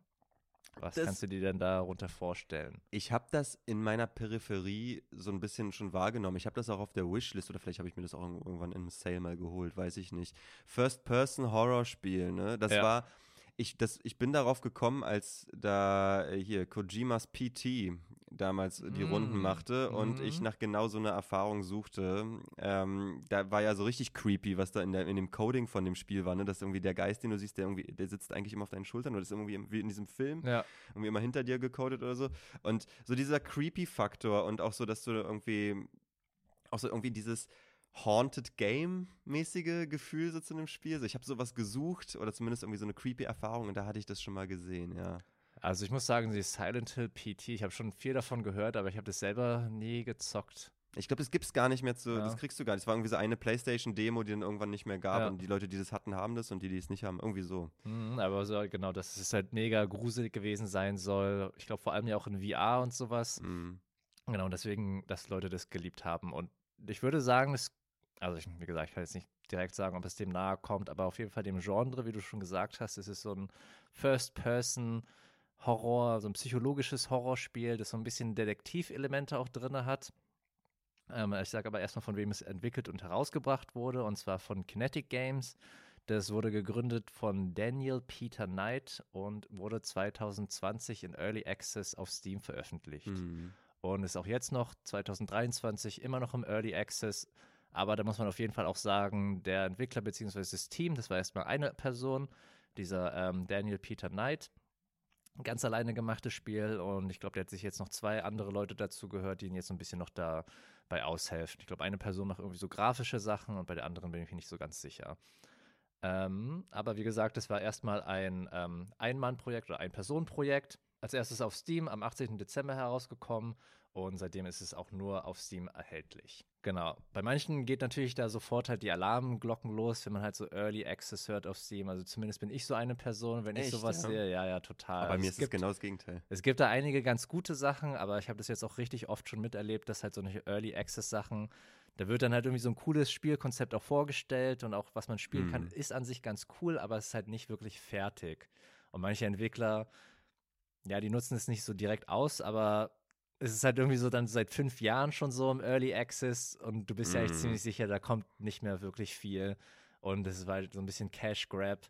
Was Das- kannst du dir denn darunter vorstellen? Ich habe das in meiner Peripherie so ein bisschen schon wahrgenommen. Ich habe das auch auf der Wishlist oder vielleicht habe ich mir das auch irg- irgendwann im Sale mal geholt, weiß ich nicht. First-Person-Horror-Spiel, ne? Das Ja. war, ich, das, ich bin darauf gekommen, als da äh, hier Kojimas PT damals die Runden Mm, machte und ich mhm. nach genau so einer Erfahrung suchte. Ähm, da war ja so richtig creepy, was da in, der, in dem Coding von dem Spiel war, ne? Dass irgendwie der Geist, den du siehst, der irgendwie, der sitzt eigentlich immer auf deinen Schultern oder ist irgendwie im- wie in diesem Film Ja, irgendwie immer hinter dir gecodet oder so. Und so dieser Creepy-Faktor und auch so, dass du irgendwie, auch so irgendwie dieses Haunted Game-mäßige Gefühl so zu einem Spiel. So, ich habe sowas gesucht oder zumindest irgendwie so eine creepy Erfahrung und da hatte ich das schon mal gesehen, ja. Also ich muss sagen, die Silent Hill PT, ich habe schon viel davon gehört, aber ich habe das selber nie gezockt. Ich glaube, das gibt's gar nicht mehr zu, Ja. das kriegst du gar nicht. Es war irgendwie so eine Playstation-Demo, die dann irgendwann nicht mehr gab Ja. und die Leute, die das hatten, haben das und die, die es nicht haben, irgendwie so. Mhm, aber so, genau, dass es halt mega gruselig gewesen sein soll. Ich glaube vor allem ja auch in VR und sowas. Mm. Genau, deswegen, dass Leute das geliebt haben. Und ich würde sagen, es Also ich, wie gesagt, ich kann jetzt nicht direkt sagen, ob es dem nahe kommt, aber auf jeden Fall dem Genre, wie du schon gesagt hast, es ist so ein First-Person-Horror, so ein psychologisches Horrorspiel, das so ein bisschen Detektivelemente auch drin hat. Ähm, ich sage aber erstmal, von wem es entwickelt und herausgebracht wurde, und zwar von Kinetic Games. Das wurde gegründet von Daniel Peter Knight und wurde 2020 in Early Access auf Steam veröffentlicht. Mhm. Und ist auch jetzt noch 2023 immer noch im Early Access. Aber da muss man auf jeden Fall auch sagen, der Entwickler bzw. das Team, das war erstmal eine Person, dieser ähm, Daniel Peter Knight. Ganz alleine gemachtes Spiel und ich glaube, der hat sich jetzt noch zwei andere Leute dazu gehört, die ihn jetzt so ein bisschen noch dabei aushelfen. Ich glaube, eine Person macht irgendwie so grafische Sachen und bei der anderen bin ich mir nicht so ganz sicher. Ähm, aber wie gesagt, es war erstmal ein ähm, Ein-Mann-Projekt oder Ein-Personen-Projekt. Als erstes auf Steam am 18. Dezember herausgekommen und seitdem ist es auch nur auf Steam erhältlich. Genau. Bei manchen geht natürlich da sofort halt die Alarmglocken los, wenn man halt so Early Access hört auf Steam. Also zumindest bin ich so eine Person, wenn Echt, ich sowas ja? sehe. Ja, ja, total. Aber bei Also mir es ist es gibt- genau das Gegenteil. es gibt da einige ganz gute Sachen, aber ich habe das jetzt auch richtig oft schon miterlebt, dass halt so eine Early Access Sachen, da wird dann halt irgendwie so ein cooles Spielkonzept auch vorgestellt und auch was man spielen kann, Mhm. ist an sich ganz cool, aber es ist halt nicht wirklich fertig. Und manche Entwickler, ja, die nutzen es nicht so direkt aus, aber es ist halt irgendwie so dann seit fünf Jahren schon so im Early Access und du bist ja echt Mhm. ziemlich sicher, da kommt nicht mehr wirklich viel. Und es war halt so ein bisschen Cash Grab.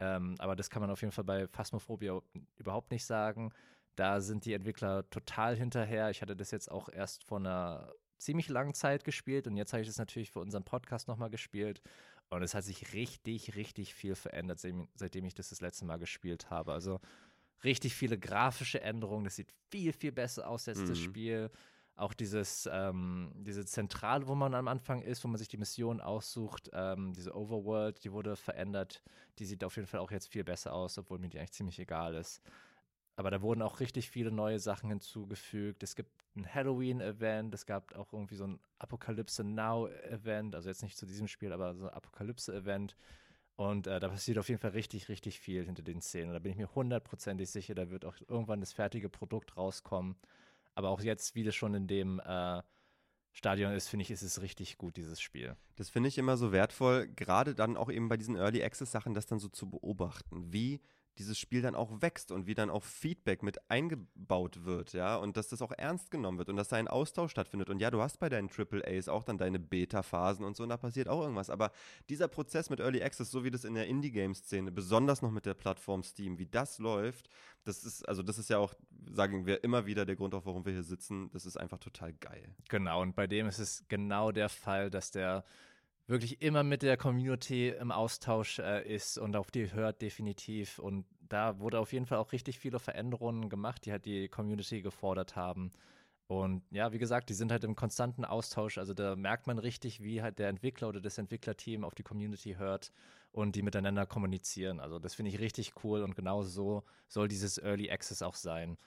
Ähm, aber das kann man auf jeden Fall bei Phasmophobia überhaupt nicht sagen. Da sind die Entwickler total hinterher. Ich hatte das jetzt auch erst vor einer ziemlich langen Zeit gespielt und jetzt habe ich das natürlich für unseren Podcast nochmal gespielt. Und es hat sich richtig, richtig viel verändert, seitdem- seitdem ich das das letzte Mal gespielt habe. Also richtig viele grafische Änderungen. Das sieht viel, viel besser aus als das Mhm. Spiel. Auch dieses, ähm, diese Zentrale, wo man am Anfang ist, wo man sich die Mission aussucht, ähm, diese Overworld, die wurde verändert. Die sieht auf jeden Fall auch jetzt viel besser aus, obwohl mir die eigentlich ziemlich egal ist. Aber da wurden auch richtig viele neue Sachen hinzugefügt. Es gibt ein Halloween-Event, es gab auch irgendwie so ein Apokalypse Now-Event, also jetzt nicht zu diesem Spiel, aber so ein Apokalypse-Event. Und äh, da passiert auf jeden Fall richtig, richtig viel hinter den Szenen. Da bin ich mir hundertprozentig sicher, da wird auch irgendwann das fertige Produkt rauskommen. Aber auch jetzt, wie das schon in dem äh, Stadion ist, finde ich, ist es richtig gut, dieses Spiel. Das finde ich immer so wertvoll, gerade dann auch eben bei diesen Early Access Sachen, das dann so zu beobachten, wie dieses Spiel dann auch wächst und wie dann auch Feedback mit eingebaut wird, ja, und dass das auch ernst genommen wird und dass da ein Austausch stattfindet. Und ja, du hast bei deinen AAAs auch dann deine Beta-Phasen und so, und da passiert auch irgendwas. Aber dieser Prozess mit Early Access, so wie das in der Indie-Game-Szene, besonders noch mit der Plattform Steam, wie das läuft, das ist, also das ist ja auch, sagen wir immer wieder, der Grund auch, warum wir hier sitzen, das ist einfach total geil. Genau, und bei dem ist es genau der Fall, dass der wirklich immer mit der Community im Austausch äh, ist und auf die hört definitiv. Und da wurde auf jeden Fall auch richtig viele Veränderungen gemacht, die halt die Community gefordert haben. Und ja, wie gesagt, die sind halt im konstanten Austausch. Also da merkt man richtig, wie halt der Entwickler oder das Entwicklerteam auf die Community hört und die miteinander kommunizieren. Also das finde ich richtig cool und genau so soll dieses Early Access auch sein.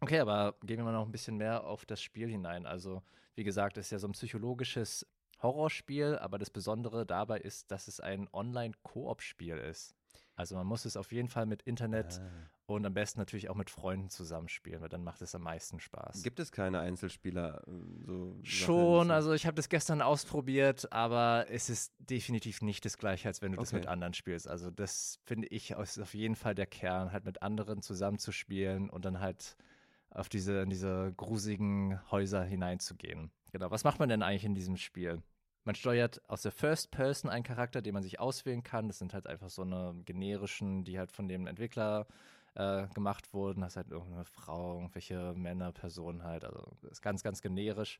Okay, aber gehen wir mal noch ein bisschen mehr auf das Spiel hinein. Also, wie gesagt, es ist ja so ein psychologisches Horrorspiel, aber das Besondere dabei ist, dass es ein Online-Koop-Spiel ist. Also man muss es auf jeden Fall mit Internet und am besten natürlich auch mit Freunden zusammenspielen, weil dann macht es am meisten Spaß. Gibt es keine Einzelspieler? äh, So Schon, Sachen, also ich habe das gestern ausprobiert, aber es ist definitiv nicht das gleiche, als wenn du das Okay. mit anderen spielst. Also das finde ich ist auf jeden Fall der Kern, halt mit anderen zusammenzuspielen und dann halt auf diese, in diese grusigen Häuser hineinzugehen. Genau, was macht man denn eigentlich in diesem Spiel? Man steuert aus der First Person einen Charakter, den man sich auswählen kann. Das sind halt einfach so eine generischen, die halt von dem Entwickler äh, gemacht wurden. Das ist halt irgendeine Frau, irgendwelche Männer, Personen halt. Also das ist ganz, ganz generisch.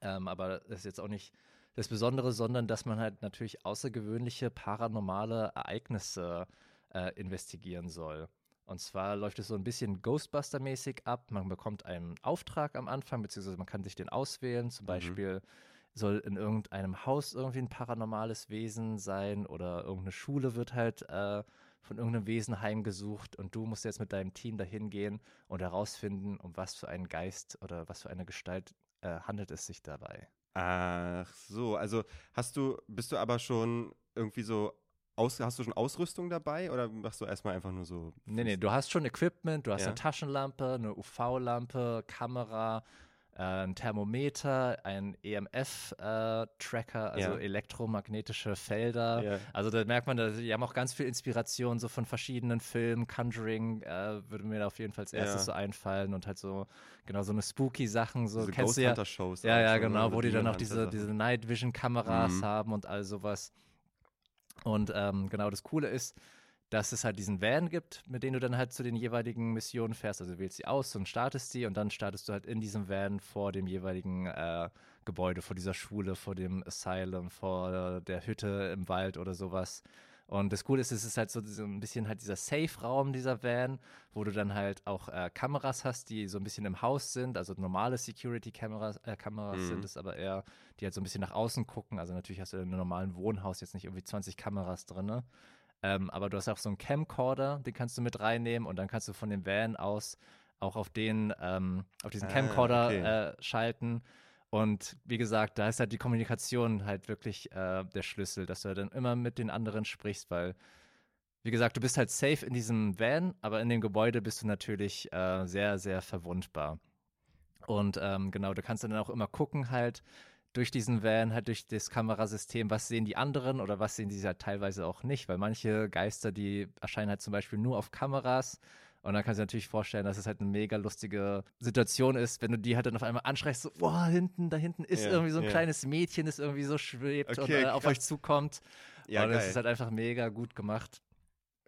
Ähm, aber das ist jetzt auch nicht das Besondere, sondern dass man halt natürlich außergewöhnliche paranormale Ereignisse äh, investigieren soll. Und zwar läuft es so ein bisschen Ghostbuster-mäßig ab. Man bekommt einen Auftrag am Anfang, beziehungsweise man kann sich den auswählen. Zum Mhm. Beispiel soll in irgendeinem Haus irgendwie ein paranormales Wesen sein oder irgendeine Schule wird halt äh, von irgendeinem Wesen heimgesucht und du musst jetzt mit deinem Team dahin gehen und herausfinden, um was für einen Geist oder was für eine Gestalt äh, handelt es sich dabei. Ach so, also hast du, bist du aber schon irgendwie so, aus, hast du schon Ausrüstung dabei oder machst du erstmal einfach nur so? Nee, nee, du hast schon Equipment, du hast Ja. eine Taschenlampe, eine UV-Lampe, Kamera, äh, ein Thermometer, ein EMF-Tracker, also Ja. elektromagnetische Felder. Ja. Also da merkt man, die haben auch ganz viel Inspiration so von verschiedenen Filmen. Conjuring äh, würde mir da auf jeden Fall als erstes Ja. so einfallen und halt so, genau, so eine spooky Sachen. So Diese kennst Ghost du ja. Shows. Ja, ja, so, ne? genau, So wo die dann auch diese, Hunter diese Sachen. Night Vision Kameras Mhm. haben und all sowas. Und ähm, genau, das Coole ist, dass es halt diesen Van gibt, mit dem du dann halt zu den jeweiligen Missionen fährst. Also du wählst sie aus und startest die und dann startest du halt in diesem Van vor dem jeweiligen äh, Gebäude, vor dieser Schule, vor dem Asylum, vor der Hütte im Wald oder sowas. Und das Coole ist, es ist halt so, so ein bisschen halt dieser Safe-Raum dieser Van, wo du dann halt auch äh, Kameras hast, die so ein bisschen im Haus sind, also normale Security-Kameras äh, Kameras Mhm. sind es aber eher, die halt so ein bisschen nach außen gucken. Also natürlich hast du in einem normalen Wohnhaus jetzt nicht irgendwie 20 Kameras drin. Ähm, aber du hast auch so einen Camcorder, den kannst du mit reinnehmen und dann kannst du von dem Van aus auch auf den, ähm, auf diesen Ah, Camcorder okay. äh, schalten. Und wie gesagt, da ist halt die Kommunikation halt wirklich äh, der Schlüssel, dass du dann immer mit den anderen sprichst, weil, wie gesagt, du bist halt safe in diesem Van, aber in dem Gebäude bist du natürlich äh, sehr, sehr verwundbar. Und ähm, genau, du kannst dann auch immer gucken halt durch diesen Van, halt durch das Kamerasystem, was sehen die anderen oder was sehen die halt teilweise auch nicht, weil manche Geister, die erscheinen halt zum Beispiel nur auf Kameras und dann kannst du dir natürlich vorstellen, dass es halt eine mega lustige Situation ist, wenn du die halt dann auf einmal anschreist, so, boah, hinten, da hinten ist Ja, irgendwie so ein ja. kleines Mädchen, das irgendwie so schwebt und Okay, äh, auf euch zukommt. Ja, und das geil. ist halt einfach mega gut gemacht.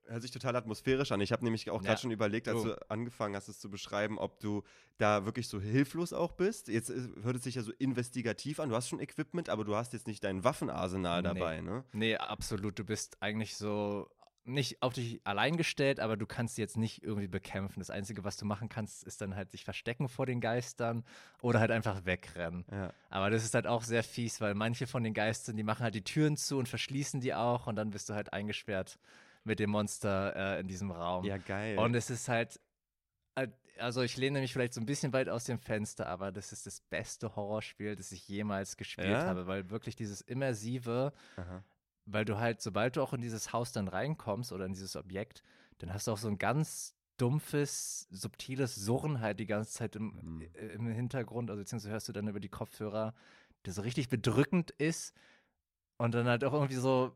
Hört sich total atmosphärisch an. Ich habe nämlich auch Ja. gerade schon überlegt, als Oh. du angefangen hast, es zu beschreiben, ob du da wirklich so hilflos auch bist. Jetzt äh, hört es sich ja so investigativ an. Du hast schon Equipment, aber du hast jetzt nicht dein Waffenarsenal Nee. dabei, ne? Nee, absolut. Du bist eigentlich so nicht auf dich allein gestellt, aber du kannst sie jetzt nicht irgendwie bekämpfen. Das Einzige, was du machen kannst, ist dann halt sich verstecken vor den Geistern oder halt einfach wegrennen. Ja. Aber das ist halt auch sehr fies, weil manche von den Geistern, die machen halt die Türen zu und verschließen die auch und dann bist du halt eingesperrt mit dem Monster äh, in diesem Raum. Ja, geil. Und es ist halt, also ich lehne mich vielleicht so ein bisschen weit aus dem Fenster, aber das ist das beste Horrorspiel, das ich jemals gespielt Ja? habe, weil wirklich dieses immersive, Aha. Weil du halt, sobald du auch in dieses Haus dann reinkommst oder in dieses Objekt, dann hast du auch so ein ganz dumpfes, subtiles Surren halt die ganze Zeit im, Mhm. äh, im Hintergrund, also beziehungsweise hörst du dann über die Kopfhörer, das so richtig bedrückend ist und dann halt auch irgendwie so,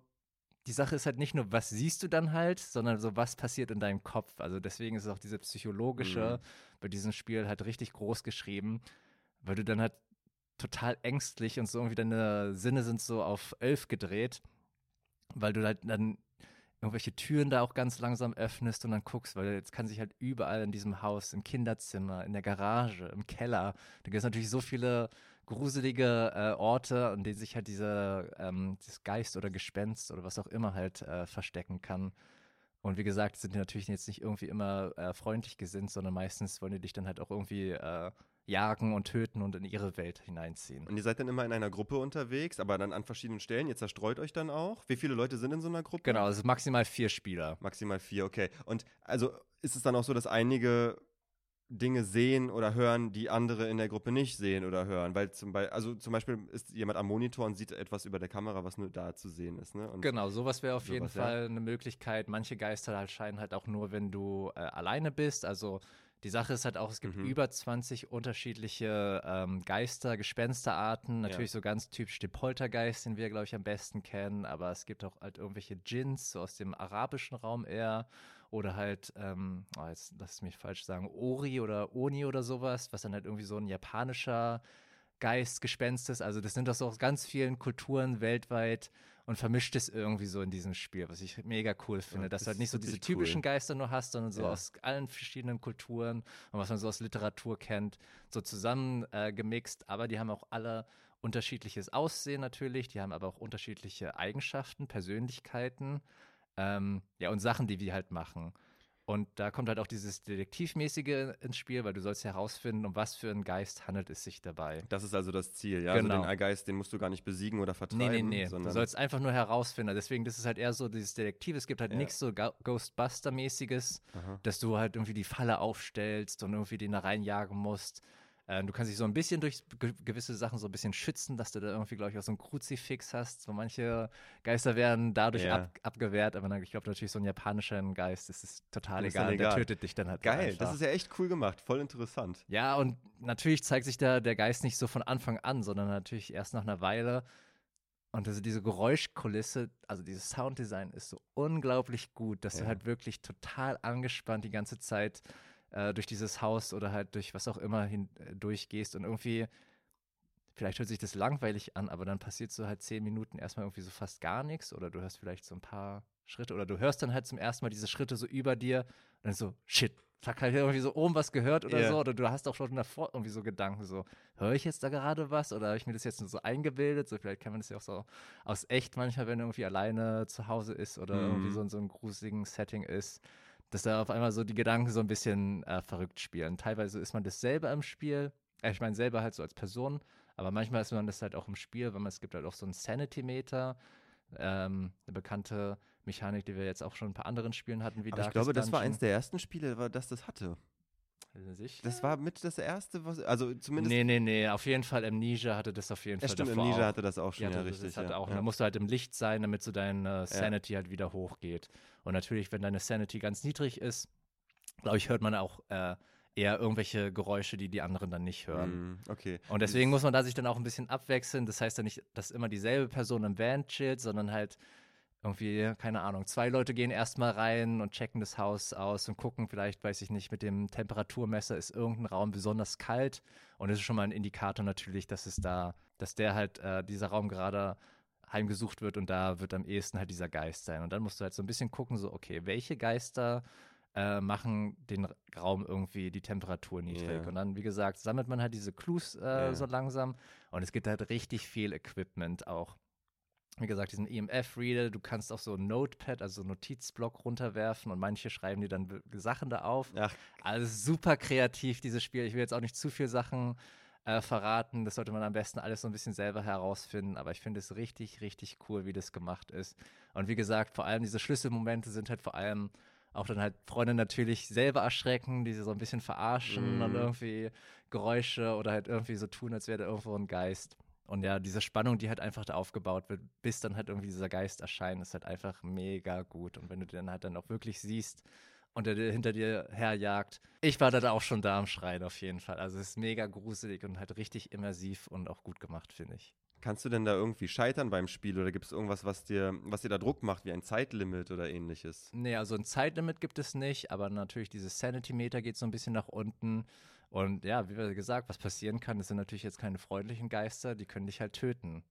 die Sache ist halt nicht nur, was siehst du dann halt, sondern so, was passiert in deinem Kopf. Also deswegen ist auch diese psychologische Mhm. bei diesem Spiel halt richtig groß geschrieben, weil du dann halt total ängstlich und so irgendwie deine Sinne sind so auf elf gedreht, weil du halt dann irgendwelche Türen da auch ganz langsam öffnest und dann guckst, weil jetzt kann sich halt überall in diesem Haus, im Kinderzimmer, in der Garage, im Keller, da gibt es natürlich so viele gruselige äh, Orte, an denen sich halt dieser ähm, dieses Geist oder Gespenst oder was auch immer halt äh, verstecken kann. Und wie gesagt, sind die natürlich jetzt nicht irgendwie immer äh, freundlich gesinnt, sondern meistens wollen die dich dann halt auch irgendwie äh, jagen und töten und in ihre Welt hineinziehen. Und ihr seid dann immer in einer Gruppe unterwegs, aber dann an verschiedenen Stellen. Ihr zerstreut euch dann auch. Wie viele Leute sind in so einer Gruppe? Genau, es ist maximal vier Spieler. Maximal vier, okay. Und also ist es dann auch so, dass einige Dinge sehen oder hören, die andere in der Gruppe nicht sehen oder hören? Weil zum Beispiel, also zum Beispiel ist jemand am Monitor und sieht etwas über der Kamera, was nur da zu sehen ist, ne? Und Genau, sowas wäre auf jeden Sowas, ja. Fall eine Möglichkeit. Manche Geister halt scheinen halt auch nur, wenn du äh, alleine bist. Also die Sache ist halt auch, es gibt Mhm. über 20 unterschiedliche ähm, Geister, Gespensterarten. Natürlich so ganz typisch den Poltergeist, den wir, glaube ich, am besten kennen. Aber es gibt auch halt irgendwelche Djinns, so aus dem arabischen Raum eher. Oder halt, ähm, oh, jetzt lass es mich falsch sagen, Ori oder Oni oder sowas, was dann halt irgendwie so ein japanischer Geist, Gespenst ist. Also das sind das aus ganz vielen Kulturen weltweit und vermischt es irgendwie so in diesem Spiel, was ich mega cool finde, Ja, dass das du halt nicht so diese wirklich cool. typischen Geister nur hast, sondern so Ja. aus allen verschiedenen Kulturen und was man so aus Literatur kennt, so zusammen äh, gemixt. Aber die haben auch alle unterschiedliches Aussehen natürlich, die haben aber auch unterschiedliche Eigenschaften, Persönlichkeiten, ähm, ja und Sachen, die wir halt machen. Und da kommt halt auch dieses Detektivmäßige ins Spiel, weil du sollst herausfinden, um was für einen Geist handelt es sich dabei. das ist also das Ziel, ja? Genau. Also den Geist, den musst du gar nicht besiegen oder vertreiben, Nee, nee, nee. Du sondern sollst einfach nur herausfinden. Deswegen, das ist halt eher so dieses Detektiv. Es gibt halt Ja. nichts so Ghostbuster-mäßiges, dass du halt irgendwie die Falle aufstellst und irgendwie den da reinjagen musst. Äh, du kannst dich so ein bisschen durch ge gewisse Sachen so ein bisschen schützen, dass du da irgendwie, glaube ich, auch so ein Kruzifix hast. So manche Geister werden dadurch Ja. ab, abgewehrt, aber dann, ich glaube natürlich so ein japanischer Geist, das ist total Dem ist dann egal. Der egal. tötet dich dann halt Geil, einfach. das ist ja echt cool gemacht, voll interessant. Ja, und natürlich zeigt sich da der Geist nicht so von Anfang an, sondern natürlich erst nach einer Weile. Und also diese Geräuschkulisse, also dieses Sounddesign ist so unglaublich gut, dass du Ja. halt wirklich total angespannt die ganze Zeit äh, durch dieses Haus oder halt durch was auch immer hin, äh, durchgehst und irgendwie, vielleicht hört sich das langweilig an, aber dann passiert so halt zehn Minuten erstmal irgendwie so fast gar nichts oder du hörst vielleicht so ein paar Schritte oder du hörst dann halt zum ersten Mal diese Schritte so über dir und dann so, shit, fuck, hab ich irgendwie so oben was gehört oder Ja. so oder du hast auch schon davor irgendwie so Gedanken so, höre ich jetzt da gerade was oder habe ich mir das jetzt nur so eingebildet? So vielleicht kann man das ja auch so aus echt manchmal, wenn irgendwie alleine zu Hause ist oder irgendwie Mhm. so in so einem gruseligen Setting ist, dass da auf einmal so die Gedanken so ein bisschen äh, verrückt spielen. Teilweise ist man das selber im Spiel, äh, ich meine selber halt so als Person, aber manchmal ist man das halt auch im Spiel, weil man, es gibt halt auch so einen Sanity-Meter, ähm, eine bekannte Mechanik, die wir jetzt auch schon in ein paar anderen Spielen hatten, wie Aber ich glaube, das war eins der ersten Spiele, wa- das das hatte. Sicher? Das war mit das erste, was, also zumindest. Nee, nee, nee, auf jeden Fall Amnesia hatte das auf jeden ja, Fall stimmt, davor Amnesia auch. hatte das auch schon, ja, hatte das richtig. halt ja. auch. Ja. da musst du halt im Licht sein, damit so deine Sanity halt wieder hochgeht. Und natürlich, wenn deine Sanity ganz niedrig ist, glaube ich, hört man auch äh, eher irgendwelche Geräusche, die die anderen dann nicht hören. Mm, okay. Und deswegen muss man da sich dann auch ein bisschen abwechseln. Das heißt ja nicht, dass immer dieselbe Person im Van chillt, sondern halt irgendwie, keine Ahnung, zwei Leute gehen erstmal rein und checken das Haus aus und gucken, vielleicht, weiß ich nicht, mit dem Temperaturmesser ist irgendein Raum besonders kalt. Und das ist schon mal ein Indikator natürlich, dass es da, dass der halt, äh, dieser Raum gerade heimgesucht wird und da wird am ehesten halt dieser Geist sein. Und dann musst du halt so ein bisschen gucken, so, okay, welche Geister äh, machen den Raum irgendwie die Temperatur niedrig. Ja. Und dann, wie gesagt, sammelt man halt diese Clues äh, Ja. so langsam. Und es gibt halt richtig viel Equipment auch. Wie gesagt, diesen EMF-Reader, du kannst auch so ein Notepad, also einen Notizblock runterwerfen und manche schreiben dir dann Sachen da auf. Ach, Also super kreativ, dieses Spiel. Ich will jetzt auch nicht zu viel Sachen äh, verraten. Das sollte man am besten alles so ein bisschen selber herausfinden. Aber ich finde es richtig, richtig cool, wie das gemacht ist. Und wie gesagt, vor allem diese Schlüsselmomente sind halt vor allem auch dann halt Freunde natürlich selber erschrecken, die sie so ein bisschen verarschen und Mhm. irgendwie Geräusche oder halt irgendwie so tun, als wäre da irgendwo ein Geist. Und ja, diese Spannung, die halt einfach da aufgebaut wird, bis dann halt irgendwie dieser Geist erscheint, ist halt einfach mega gut. Und wenn du den halt dann auch wirklich siehst und der hinter dir herjagt, ich war da auch schon da am Schreien auf jeden Fall. Also es ist mega gruselig und halt richtig immersiv und auch gut gemacht, finde ich. kannst du denn da irgendwie scheitern beim Spiel oder gibt es irgendwas, was dir, was dir da Druck macht, wie ein Zeitlimit oder ähnliches? Nee, also ein Zeitlimit gibt es nicht, aber natürlich dieses Sanity-Meter geht so ein bisschen nach unten. Und ja, wie gesagt, was passieren kann, das sind natürlich jetzt keine freundlichen Geister, die können dich halt töten.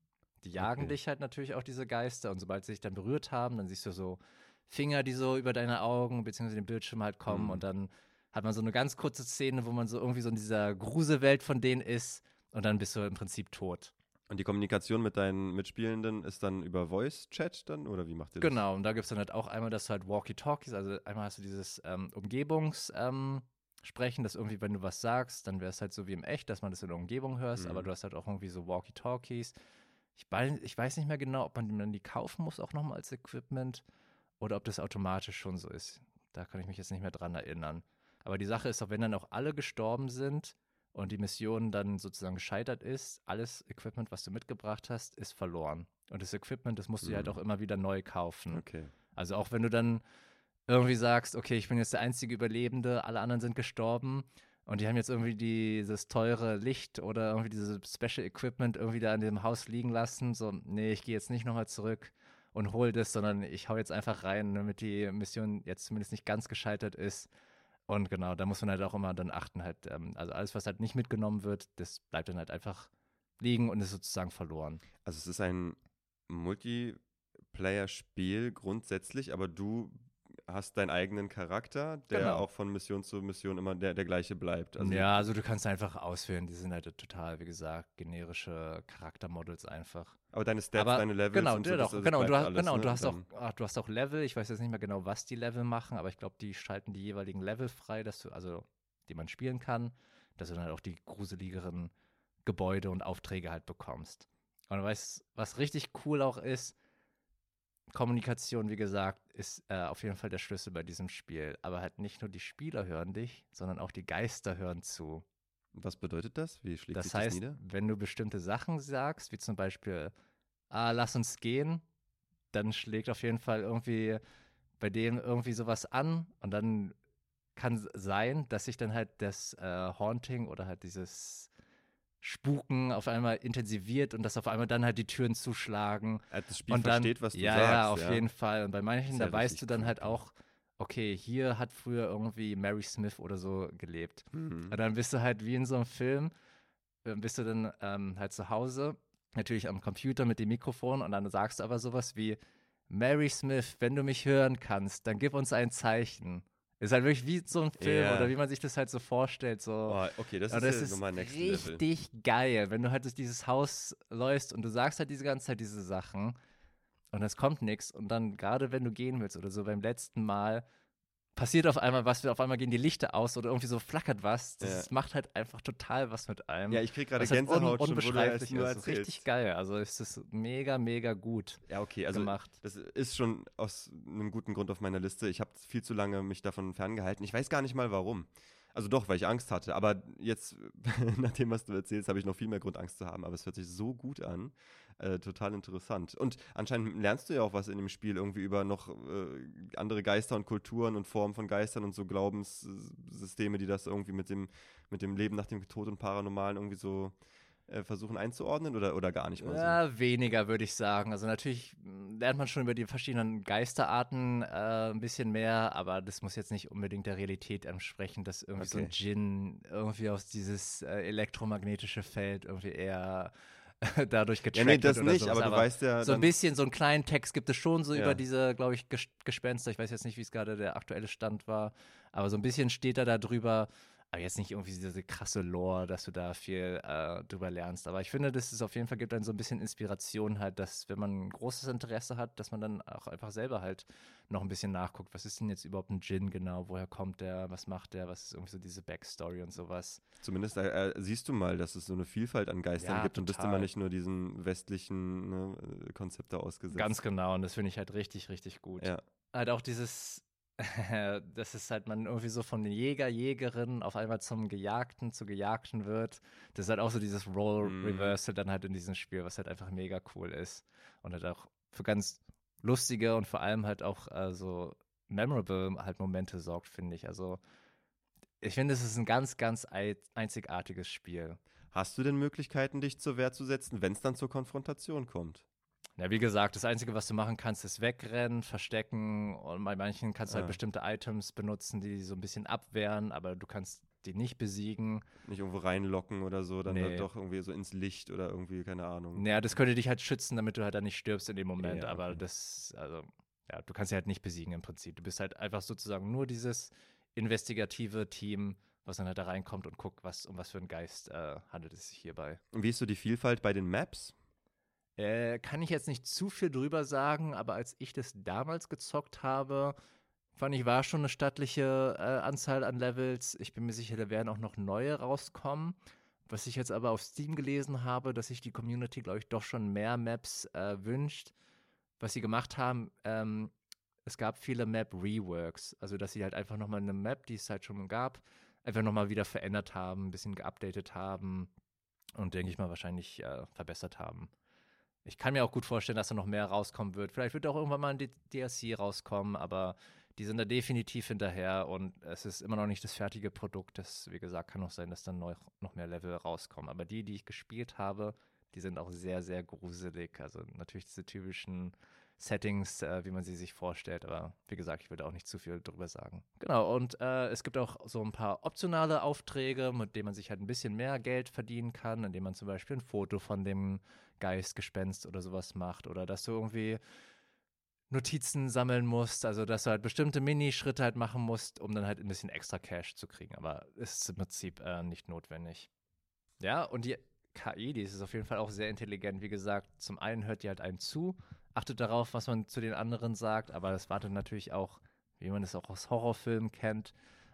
Die jagen Okay. dich halt natürlich auch, diese Geister. Und sobald sie dich dann berührt haben, dann siehst du so Finger, die so über deine Augen bzw. den Bildschirm halt kommen. Mhm. Und dann hat man so eine ganz kurze Szene, wo man so irgendwie so in dieser Gruselwelt von denen ist. Und dann bist du im Prinzip tot. Und die Kommunikation mit deinen Mitspielenden ist dann über Voice-Chat dann oder wie macht ihr das? Genau, und da gibt es dann halt auch einmal, dass du halt Walkie-Talkies, also einmal hast du dieses ähm, Umgebungssprechen, dass irgendwie, wenn du was sagst, dann wäre es halt so wie im Echt, dass man das in der Umgebung hörst, Mhm. aber du hast halt auch irgendwie so Walkie-Talkies. Ich, ich weiß nicht mehr genau, ob man dann die kaufen muss, auch nochmal als Equipment, oder ob das automatisch schon so ist. Da kann ich mich jetzt nicht mehr dran erinnern. Aber die Sache ist auch, wenn dann auch alle gestorben sind und die Mission dann sozusagen gescheitert ist, alles Equipment, was du mitgebracht hast, ist verloren. Und das Equipment, das musst du halt Mhm. auch immer wieder neu kaufen. Okay. Also auch wenn du dann irgendwie sagst, okay, ich bin jetzt der einzige Überlebende, alle anderen sind gestorben und die haben jetzt irgendwie dieses teure Licht oder irgendwie dieses Special Equipment irgendwie da in dem Haus liegen lassen, so, nee, ich gehe jetzt nicht nochmal zurück und hol das, sondern ich hau jetzt einfach rein, damit die Mission jetzt zumindest nicht ganz gescheitert ist. Und genau, da muss man halt auch immer dann achten, halt, ähm, also alles, was halt nicht mitgenommen wird, das bleibt dann halt einfach liegen und ist sozusagen verloren. Also es ist ein Multiplayer-Spiel grundsätzlich, aber du hast deinen eigenen Charakter, der Genau. auch von Mission zu Mission immer der, der gleiche bleibt. Also ja, also du kannst einfach auswählen, die sind halt total, wie gesagt, generische Charaktermodels einfach. Aber deine Stats, aber deine Levels genau, und so, das, doch, das genau, du hast, alles, genau, ne? du hast auch, ach, du hast auch Level. Ich weiß jetzt nicht mehr genau, was die Level machen, aber ich glaube, die schalten die jeweiligen Level frei, dass du, also die man spielen kann, dass du dann halt auch die gruseligeren Gebäude und Aufträge halt bekommst. Und du weißt, was richtig cool auch ist, Kommunikation, wie gesagt, ist äh, auf jeden Fall der Schlüssel bei diesem Spiel. Aber halt nicht nur die Spieler hören dich, sondern auch die Geister hören zu. Was bedeutet das? Wie schlägt Das sich das heißt, nieder? wenn du bestimmte Sachen sagst, wie zum Beispiel, ah, lass uns gehen, dann schlägt auf jeden Fall irgendwie bei dem irgendwie sowas an und dann kann sein, dass sich dann halt das äh, Haunting oder halt dieses Spuken auf einmal intensiviert und dass auf einmal dann halt die Türen zuschlagen Das Spiel und dann, versteht, was du ja, sagst. Ja, auf jeden Fall. Und bei manchen, da ja weißt du dann halt auch, okay, hier hat früher irgendwie Mary Smith oder so gelebt. Mhm. Und dann bist du halt wie in so einem Film, äh, bist du dann ähm, halt zu Hause, natürlich am Computer mit dem Mikrofon und dann sagst du aber sowas wie, Mary Smith, wenn du mich hören kannst, dann gib uns ein Zeichen. Ist halt wirklich wie so ein Film Ja. oder wie man sich das halt so vorstellt, so. Oh, okay, das Aber ist, das ist nochmal Next Level. richtig geil, wenn du halt durch dieses Haus läufst und du sagst halt diese ganze Zeit diese Sachen und es kommt nichts und dann gerade wenn du gehen willst oder so beim letzten Mal passiert auf einmal was, auf einmal gehen die Lichter aus oder irgendwie so flackert was. Das macht halt einfach total was mit einem. Ja, ich krieg gerade halt un Gänsehaut schon, wo du nur ist. erzählst. Richtig geil. Also es ist mega, mega gut Ja, okay, also gemacht. das ist schon aus einem guten Grund auf meiner Liste. Ich habe viel zu lange mich davon ferngehalten. Ich weiß gar nicht mal warum. Also doch, weil ich Angst hatte. Aber jetzt, nach dem, was du erzählst, habe ich noch viel mehr Grund, Angst zu haben. Aber es hört sich so gut an. Äh, total interessant. Und anscheinend lernst du ja auch was in dem Spiel irgendwie über noch äh, andere Geister und Kulturen und Formen von Geistern und so Glaubenssysteme, die das irgendwie mit dem, mit dem Leben nach dem Tod und Paranormalen irgendwie so äh, versuchen einzuordnen oder, oder gar nicht mal so. Ja, weniger würde ich sagen. Also natürlich mh, lernt man schon über die verschiedenen Geisterarten äh, ein bisschen mehr, aber das muss jetzt nicht unbedingt der Realität entsprechen, dass irgendwie so ein Okay. Djinn irgendwie aus dieses äh, elektromagnetische Feld irgendwie eher dadurch getrackt Ja, nee, das nicht, sowas. aber du weißt ja. so ein bisschen, so einen kleinen Text gibt es schon so Ja. über diese, glaube ich, Ges Gespenster. Ich weiß jetzt nicht, wie es gerade der aktuelle Stand war, aber so ein bisschen steht da drüber. Aber jetzt nicht irgendwie diese krasse Lore, dass du da viel äh, drüber lernst. Aber ich finde, das ist auf jeden Fall gibt dann so ein bisschen Inspiration halt, dass wenn man ein großes Interesse hat, dass man dann auch einfach selber halt noch ein bisschen nachguckt. Was ist denn jetzt überhaupt ein Djinn genau? Woher kommt der? Was macht der? Was ist irgendwie so diese Backstory und sowas? Zumindest äh, äh, siehst du mal, dass es so eine Vielfalt an Geistern Ja, gibt und bist total. immer nicht nur diesen westlichen ne, äh, Konzepte ausgesetzt. Ganz genau. Und das finde ich halt richtig, richtig gut. Ja. halt auch dieses, dass es halt man irgendwie so von den Jäger, Jägerin auf einmal zum Gejagten, zu Gejagten wird. Das ist halt auch so dieses Role Mhm. Reversal dann halt in diesem Spiel, was halt einfach mega cool ist. Und halt auch für ganz lustige und vor allem halt auch äh, so memorable halt Momente sorgt, finde ich. Also ich finde, es ist ein ganz, ganz ei- einzigartiges Spiel. Hast du denn Möglichkeiten, dich zur Wehr zu setzen, wenn es dann zur Konfrontation kommt? Ja, wie gesagt, das Einzige, was du machen kannst, ist wegrennen, verstecken und bei manchen kannst du halt bestimmte Items benutzen, die so ein bisschen abwehren, aber du kannst die nicht besiegen. Nicht irgendwo reinlocken oder so, dann Nee. doch irgendwie so ins Licht oder irgendwie, keine Ahnung. Naja, das könnte dich halt schützen, damit du halt dann nicht stirbst in dem Moment, Ja, aber okay. das, also, ja, du kannst sie halt nicht besiegen im Prinzip. Du bist halt einfach sozusagen nur dieses investigative Team, was dann halt da reinkommt und guckt, was, um was für einen Geist äh, handelt es sich hierbei. Und wie ist so die Vielfalt bei den Maps? Äh, kann ich jetzt nicht zu viel drüber sagen, aber als ich das damals gezockt habe, fand ich, war schon eine stattliche äh, Anzahl an Levels. Ich bin mir sicher, da werden auch noch neue rauskommen. Was ich jetzt aber auf Steam gelesen habe, dass sich die Community, glaube ich, doch schon mehr Maps äh, wünscht. Was sie gemacht haben, ähm, es gab viele Map-Reworks. Also, dass sie halt einfach nochmal eine Map, die es halt schon gab, einfach nochmal wieder verändert haben, ein bisschen geupdatet haben und, denke ich mal, wahrscheinlich äh, verbessert haben. Ich kann mir auch gut vorstellen, dass da noch mehr rauskommen wird. Vielleicht wird auch irgendwann mal ein D DLC rauskommen, aber die sind da definitiv hinterher und es ist immer noch nicht das fertige Produkt. Das, wie gesagt, kann auch sein, dass dann noch, noch mehr Level rauskommen. Aber die, die ich gespielt habe, die sind auch sehr, sehr gruselig. Also natürlich diese typischen Settings, äh, wie man sie sich vorstellt. Aber wie gesagt, ich würde auch nicht zu viel drüber sagen. Genau, und äh, es gibt auch so ein paar optionale Aufträge, mit denen man sich halt ein bisschen mehr Geld verdienen kann, indem man zum Beispiel ein Foto von dem Geistgespenst oder sowas macht. Oder dass du irgendwie Notizen sammeln musst, also dass du halt bestimmte Minischritte halt machen musst, um dann halt ein bisschen extra Cash zu kriegen. Aber ist im Prinzip äh, nicht notwendig. Ja, und die KI, die ist auf jeden Fall auch sehr intelligent. Wie gesagt, zum einen hört die halt einen zu, achtet darauf, was man zu den anderen sagt, aber das wartet natürlich auch, wie man es auch aus Horrorfilmen kennt,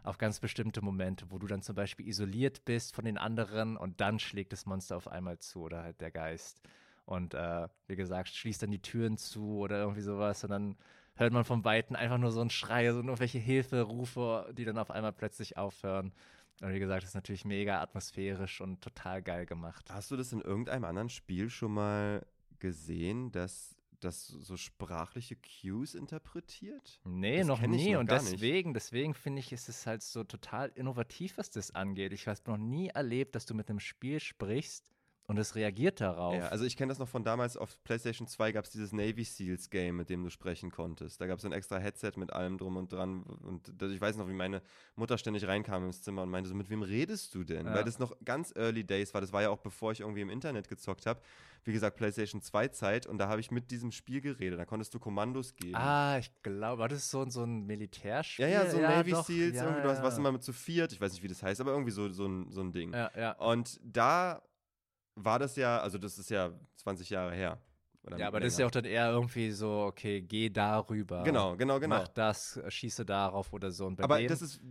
auf ganz bestimmte Momente, wo du dann zum Beispiel isoliert bist von den anderen und dann schlägt das Monster auf einmal zu oder halt der Geist. Und äh, wie gesagt, schließt dann die Türen zu oder irgendwie sowas und dann hört man vom Weiten einfach nur so einen Schrei, so irgendwelche Hilferufe, die dann auf einmal plötzlich aufhören. Und wie gesagt, ist natürlich mega atmosphärisch und total geil gemacht. Hast du das in irgendeinem anderen Spiel schon mal gesehen, dass das so sprachliche Cues interpretiert? Nee, Das noch nie. noch und nicht. deswegen, deswegen finde ich, ist es halt so total innovativ, was das angeht. Ich habe noch nie erlebt, dass du mit einem Spiel sprichst und es reagiert darauf. Ja, also ich kenne das noch von damals, auf PlayStation 2 gab es dieses Navy Seals Game, mit dem du sprechen konntest. Da gab es ein extra Headset mit allem drum und dran. Und ich weiß noch, wie meine Mutter ständig reinkam ins Zimmer und meinte so, mit wem redest du denn? Ja. Weil das noch ganz Early Days war. Das war ja auch bevor ich irgendwie im Internet gezockt habe. Wie gesagt, PlayStation 2 Zeit. Und da habe ich mit diesem Spiel geredet. Da konntest du Kommandos geben. Ah, ich glaube, war das so, so ein Militärspiel? ja, ja, so Navy doch, Seals, ja, irgendwie, du hast ja. was immer mit zu viert, ich weiß nicht, wie das heißt, aber irgendwie so, so, ein, so ein Ding. Ja, ja. Und da war das ja, also das ist ja 20 Jahre her. Ja, aber das ist ja länger. auch dann eher irgendwie so, okay, geh darüber. Genau, genau, genau. Mach das, schieße darauf oder so. Aber dem, das ist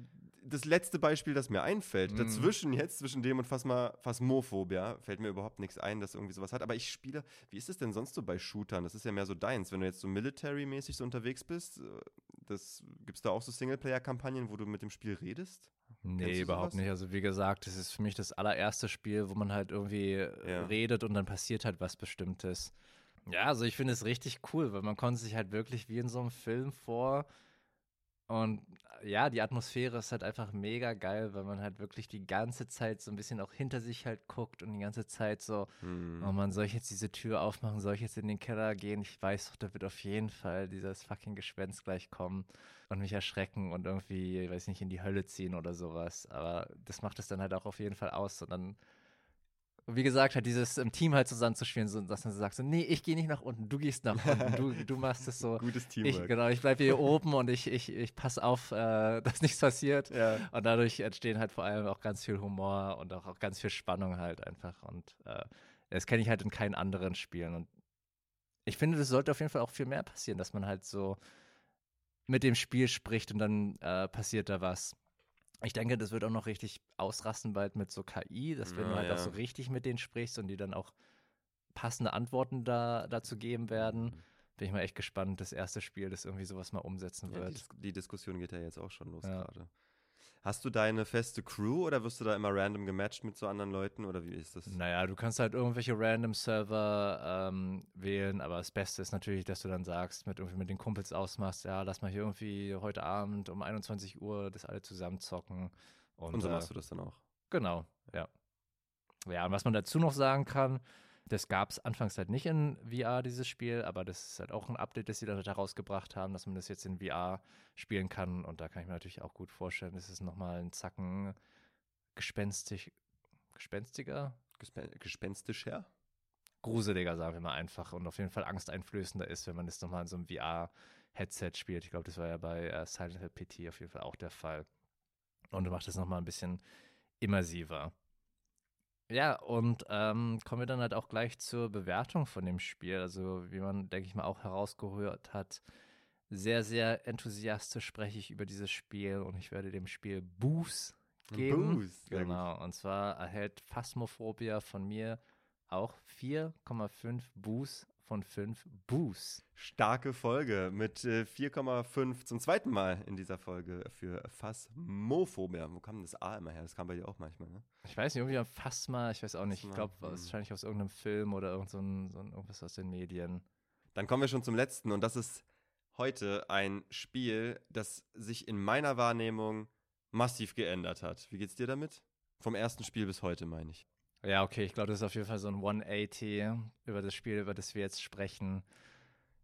das letzte Beispiel, das mir einfällt. Mhm. Dazwischen jetzt, zwischen dem und Phasma, Phasmophobia, fällt mir überhaupt nichts ein, das irgendwie sowas hat. Aber ich spiele, wie ist es denn sonst so bei Shootern? Das ist ja mehr so deins. Wenn du jetzt so military-mäßig so unterwegs bist, äh, das, gibt es da auch so Singleplayer-Kampagnen, wo du mit dem Spiel redest? Nee, überhaupt nicht. Also wie gesagt, das ist für mich das allererste Spiel, wo man halt irgendwie Ja. redet und dann passiert halt was Bestimmtes. Ja, also ich finde es richtig cool, weil man konnte sich halt wirklich wie in so einem Film vor und ja, die Atmosphäre ist halt einfach mega geil, weil man halt wirklich die ganze Zeit so ein bisschen auch hinter sich halt guckt und die ganze Zeit so, Hm. oh man, soll ich jetzt diese Tür aufmachen, soll ich jetzt in den Keller gehen? Ich weiß doch, da wird auf jeden Fall dieses fucking Gespenst gleich kommen und mich erschrecken und irgendwie, ich weiß nicht, in die Hölle ziehen oder sowas. Aber das macht es dann halt auch auf jeden Fall aus. Und dann, wie gesagt, halt dieses im Team halt zusammenzuspielen, so, dass man so sagt, so, nee, ich gehe nicht nach unten, du gehst nach unten, du, du machst es so. Gutes Ich, Teamwork. genau, ich bleibe hier oben und ich, ich, ich passe auf, äh, dass nichts passiert. Ja. Und dadurch entstehen halt vor allem auch ganz viel Humor und auch, auch ganz viel Spannung halt einfach. Und äh, das kenne ich halt in keinen anderen Spielen. Und ich finde, das sollte auf jeden Fall auch viel mehr passieren, dass man halt so mit dem Spiel spricht und dann äh, passiert da was. Ich denke, das wird auch noch richtig ausrasten bald mit so KI, dass wenn Ja, du halt ja. auch so richtig mit denen sprichst und die dann auch passende Antworten da, dazu geben werden. Bin ich mal echt gespannt, das erste Spiel, das irgendwie sowas mal umsetzen Ja, die, wird. Dis die Diskussion geht ja jetzt auch schon los Ja. gerade. Hast du deine feste Crew oder wirst du da immer random gematcht mit so anderen Leuten oder wie ist das? Naja, du kannst halt irgendwelche random Server ähm, wählen, aber das Beste ist natürlich, dass du dann sagst, mit irgendwie mit den Kumpels ausmachst, ja, lass mal hier irgendwie heute Abend um 21 Uhr das alle zusammen zocken. Und, Und so äh, machst du das dann auch. Genau, ja. Ja, und was man dazu noch sagen kann, das gab es anfangs halt nicht in VR, dieses Spiel, aber das ist halt auch ein Update, das sie dann herausgebracht haben, dass man das jetzt in VR spielen kann. Und da kann ich mir natürlich auch gut vorstellen, das ist nochmal ein Zacken gespenstig, gespenstiger, Gespen gespenstischer? gruseliger, sagen wir mal einfach, und auf jeden Fall angsteinflößender ist, wenn man das nochmal in so einem VR-Headset spielt. Ich glaube, das war ja bei äh, Silent Hill PT auf jeden Fall auch der Fall. Und du machst das nochmal ein bisschen immersiver. Ja, und ähm, kommen wir dann halt auch gleich zur Bewertung von dem Spiel. Also, wie man, denke ich mal, auch herausgehört hat, sehr, sehr enthusiastisch spreche ich über dieses Spiel und ich werde dem Spiel Boost geben. Gut. Genau, und zwar erhält Phasmophobia von mir auch 4,5 Boos von 5 Boos. Starke Folge mit äh, 4,5 zum zweiten Mal in dieser Folge für Phasmophobia. Wo kam das A immer her? Das kam bei dir auch manchmal, ne? Ich weiß nicht, irgendwie Phasma, ich weiß auch nicht. Ich glaube, hm. wahrscheinlich aus irgendeinem Film oder irgend so ein, so ein, irgendwas aus den Medien. Dann kommen wir schon zum letzten und das ist heute ein Spiel, das sich in meiner Wahrnehmung massiv geändert hat. Wie geht's dir damit? Vom ersten Spiel bis heute, meine ich. Ja, okay, ich glaube, das ist auf jeden Fall so ein 180 über das Spiel, über das wir jetzt sprechen.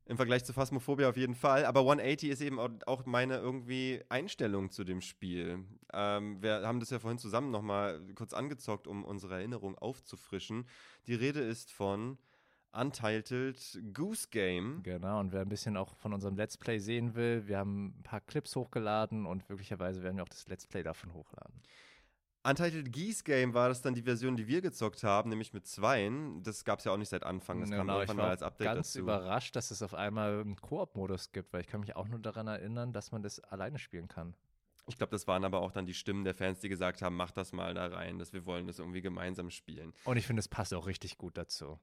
Im Vergleich zu Phasmophobia auf jeden Fall. Aber 180 ist eben au- auch meine irgendwie Einstellung zu dem Spiel. Ähm, wir haben das ja vorhin zusammen nochmal kurz angezockt, um unsere Erinnerung aufzufrischen. Die Rede ist von Untitled Goose Game. Genau, und wer ein bisschen auch von unserem Let's Play sehen will, wir haben ein paar Clips hochgeladen und möglicherweise werden wir auch das Let's Play davon hochladen. Untitled Geese Game war das dann die Version, die wir gezockt haben, nämlich mit zweien. Das gab es ja auch nicht seit Anfang. Das kam Genau, irgendwann war mal als Update ganz dazu. überrascht, dass es auf einmal einen Koop-Modus gibt, weil ich kann mich auch nur daran erinnern, dass man das alleine spielen kann. Ich glaube, das waren aber auch dann die Stimmen der Fans, die gesagt haben, mach das mal da rein, dass wir wollen das irgendwie gemeinsam spielen. Und ich finde, es passt auch richtig gut dazu.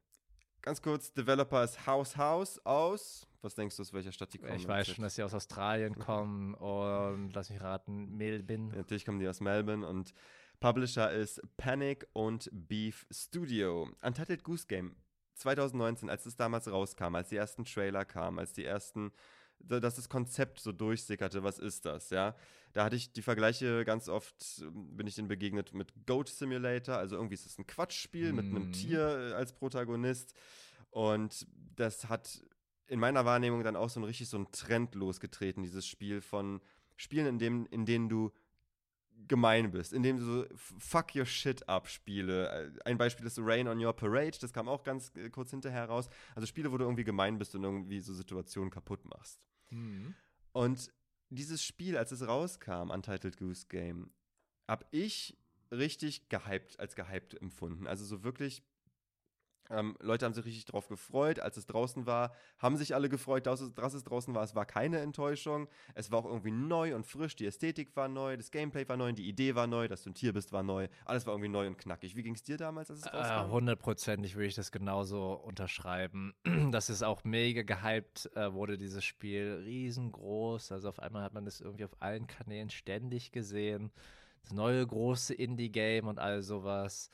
Ganz kurz, Developer ist House House aus. Was denkst du, aus welcher Stadt die kommen? ich weiß schon, dass sie aus Australien kommen und lass mich raten, Melbourne. Natürlich kommen die aus Melbourne und Publisher ist Panic und Beef Studio. Untitled Goose Game 2019, als es damals rauskam, als die ersten Trailer kamen, als die ersten dass das Konzept so durchsickerte, was ist das, ja. Da hatte ich die Vergleiche ganz oft, bin ich denen begegnet mit Goat Simulator, also irgendwie ist es ein Quatschspiel mm. mit einem mhm. Tier äh, als Protagonist und das hat in meiner Wahrnehmung dann auch so ein richtig so ein Trend losgetreten, dieses Spiel von Spielen, in, dem, in denen du gemein bist, indem du so Fuck Your Shit Up Spiele. Äh, ein Beispiel ist Rain on Your Parade, das kam auch ganz äh, kurz hinterher raus. Also Spiele, wo du irgendwie gemein bist und irgendwie so Situationen kaputt machst. Mhm. Und dieses Spiel, als es rauskam, Untitled Goose Game, habe ich richtig gehypt, als gehypt empfunden. Also so wirklich ähm, Leute haben sich richtig drauf gefreut. Als es draußen war, haben sich alle gefreut, dass es, dass es draußen war. Es war keine Enttäuschung. Es war auch irgendwie neu und frisch. Die Ästhetik war neu, das Gameplay war neu, die Idee war neu, dass du ein Tier bist, war neu. Alles war irgendwie neu und knackig. Wie ging es dir damals, als es rauskam? Äh, hundertprozentig würde ich das genauso unterschreiben. dass es auch mega gehypt äh, wurde, dieses Spiel. Riesengroß. Also auf einmal hat man das irgendwie auf allen Kanälen ständig gesehen. Das neue große Indie-Game und all sowas.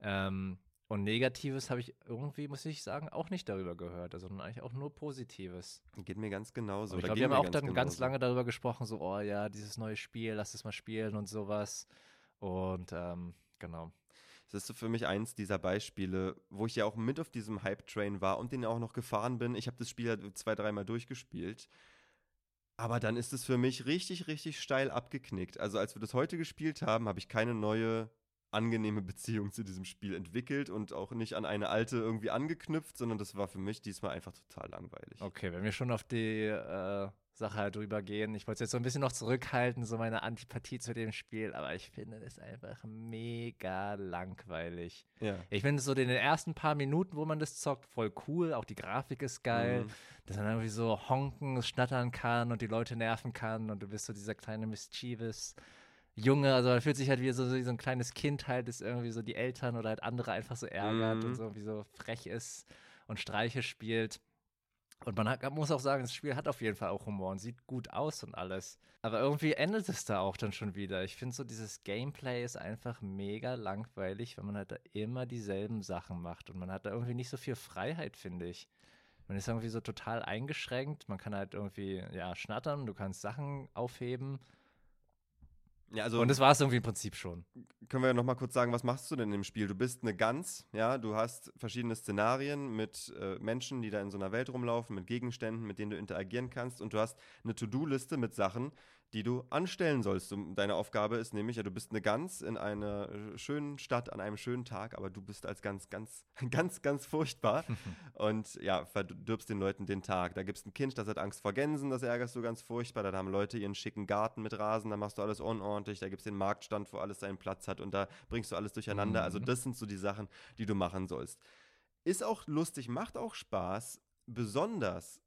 Ähm, und Negatives habe ich irgendwie, muss ich sagen, auch nicht darüber gehört, also, eigentlich auch nur Positives. Geht mir ganz genauso. Ich glaube, wir haben auch dann genauso. ganz lange darüber gesprochen, so, oh ja, dieses neue Spiel, lass es mal spielen und sowas. Und ähm, genau. Das ist so für mich eins dieser Beispiele, wo ich ja auch mit auf diesem Hype-Train war und den auch noch gefahren bin. Ich habe das Spiel ja zwei, dreimal durchgespielt. Aber dann ist es für mich richtig, richtig steil abgeknickt. Also als wir das heute gespielt haben, habe ich keine neue angenehme Beziehung zu diesem Spiel entwickelt und auch nicht an eine alte irgendwie angeknüpft, sondern das war für mich diesmal einfach total langweilig. Okay, wenn wir schon auf die äh, Sache halt drüber gehen, ich wollte es jetzt so ein bisschen noch zurückhalten, so meine Antipathie zu dem Spiel, aber ich finde es einfach mega langweilig. Ja. Ich finde es so in den ersten paar Minuten, wo man das zockt, voll cool, auch die Grafik ist geil, mhm. dass man irgendwie so honken, schnattern kann und die Leute nerven kann und du bist so dieser kleine Mischievous Junge, also man fühlt sich halt wie so, wie so ein kleines Kind halt, das irgendwie so die Eltern oder halt andere einfach so ärgert mhm. und so wie so frech ist und Streiche spielt. Und man hat, muss auch sagen, das Spiel hat auf jeden Fall auch Humor und sieht gut aus und alles. Aber irgendwie endet es da auch dann schon wieder. Ich finde so, dieses Gameplay ist einfach mega langweilig, wenn man halt da immer dieselben Sachen macht. Und man hat da irgendwie nicht so viel Freiheit, finde ich. Man ist irgendwie so total eingeschränkt. Man kann halt irgendwie, ja, schnattern, du kannst Sachen aufheben. Ja, also und das war es irgendwie im Prinzip schon. Können wir ja nochmal kurz sagen, was machst du denn im Spiel? Du bist eine Gans, ja, du hast verschiedene Szenarien mit äh, Menschen, die da in so einer Welt rumlaufen, mit Gegenständen, mit denen du interagieren kannst und du hast eine To-Do-Liste mit Sachen, die du anstellen sollst. deine Aufgabe ist nämlich, ja, du bist eine Gans in einer äh, schönen Stadt an einem schönen Tag, aber du bist als ganz, ganz, ganz, ganz furchtbar und ja, verdirbst den Leuten den Tag. Da gibt es ein Kind, das hat Angst vor Gänsen, das ärgerst du ganz furchtbar. Da haben Leute ihren schicken Garten mit Rasen, da machst du alles unordentlich. Da gibt es den Marktstand, wo alles seinen Platz hat und da bringst du alles durcheinander. Also mhm. Also das sind so die Sachen, die du machen sollst. Ist auch lustig, macht auch Spaß. Besonders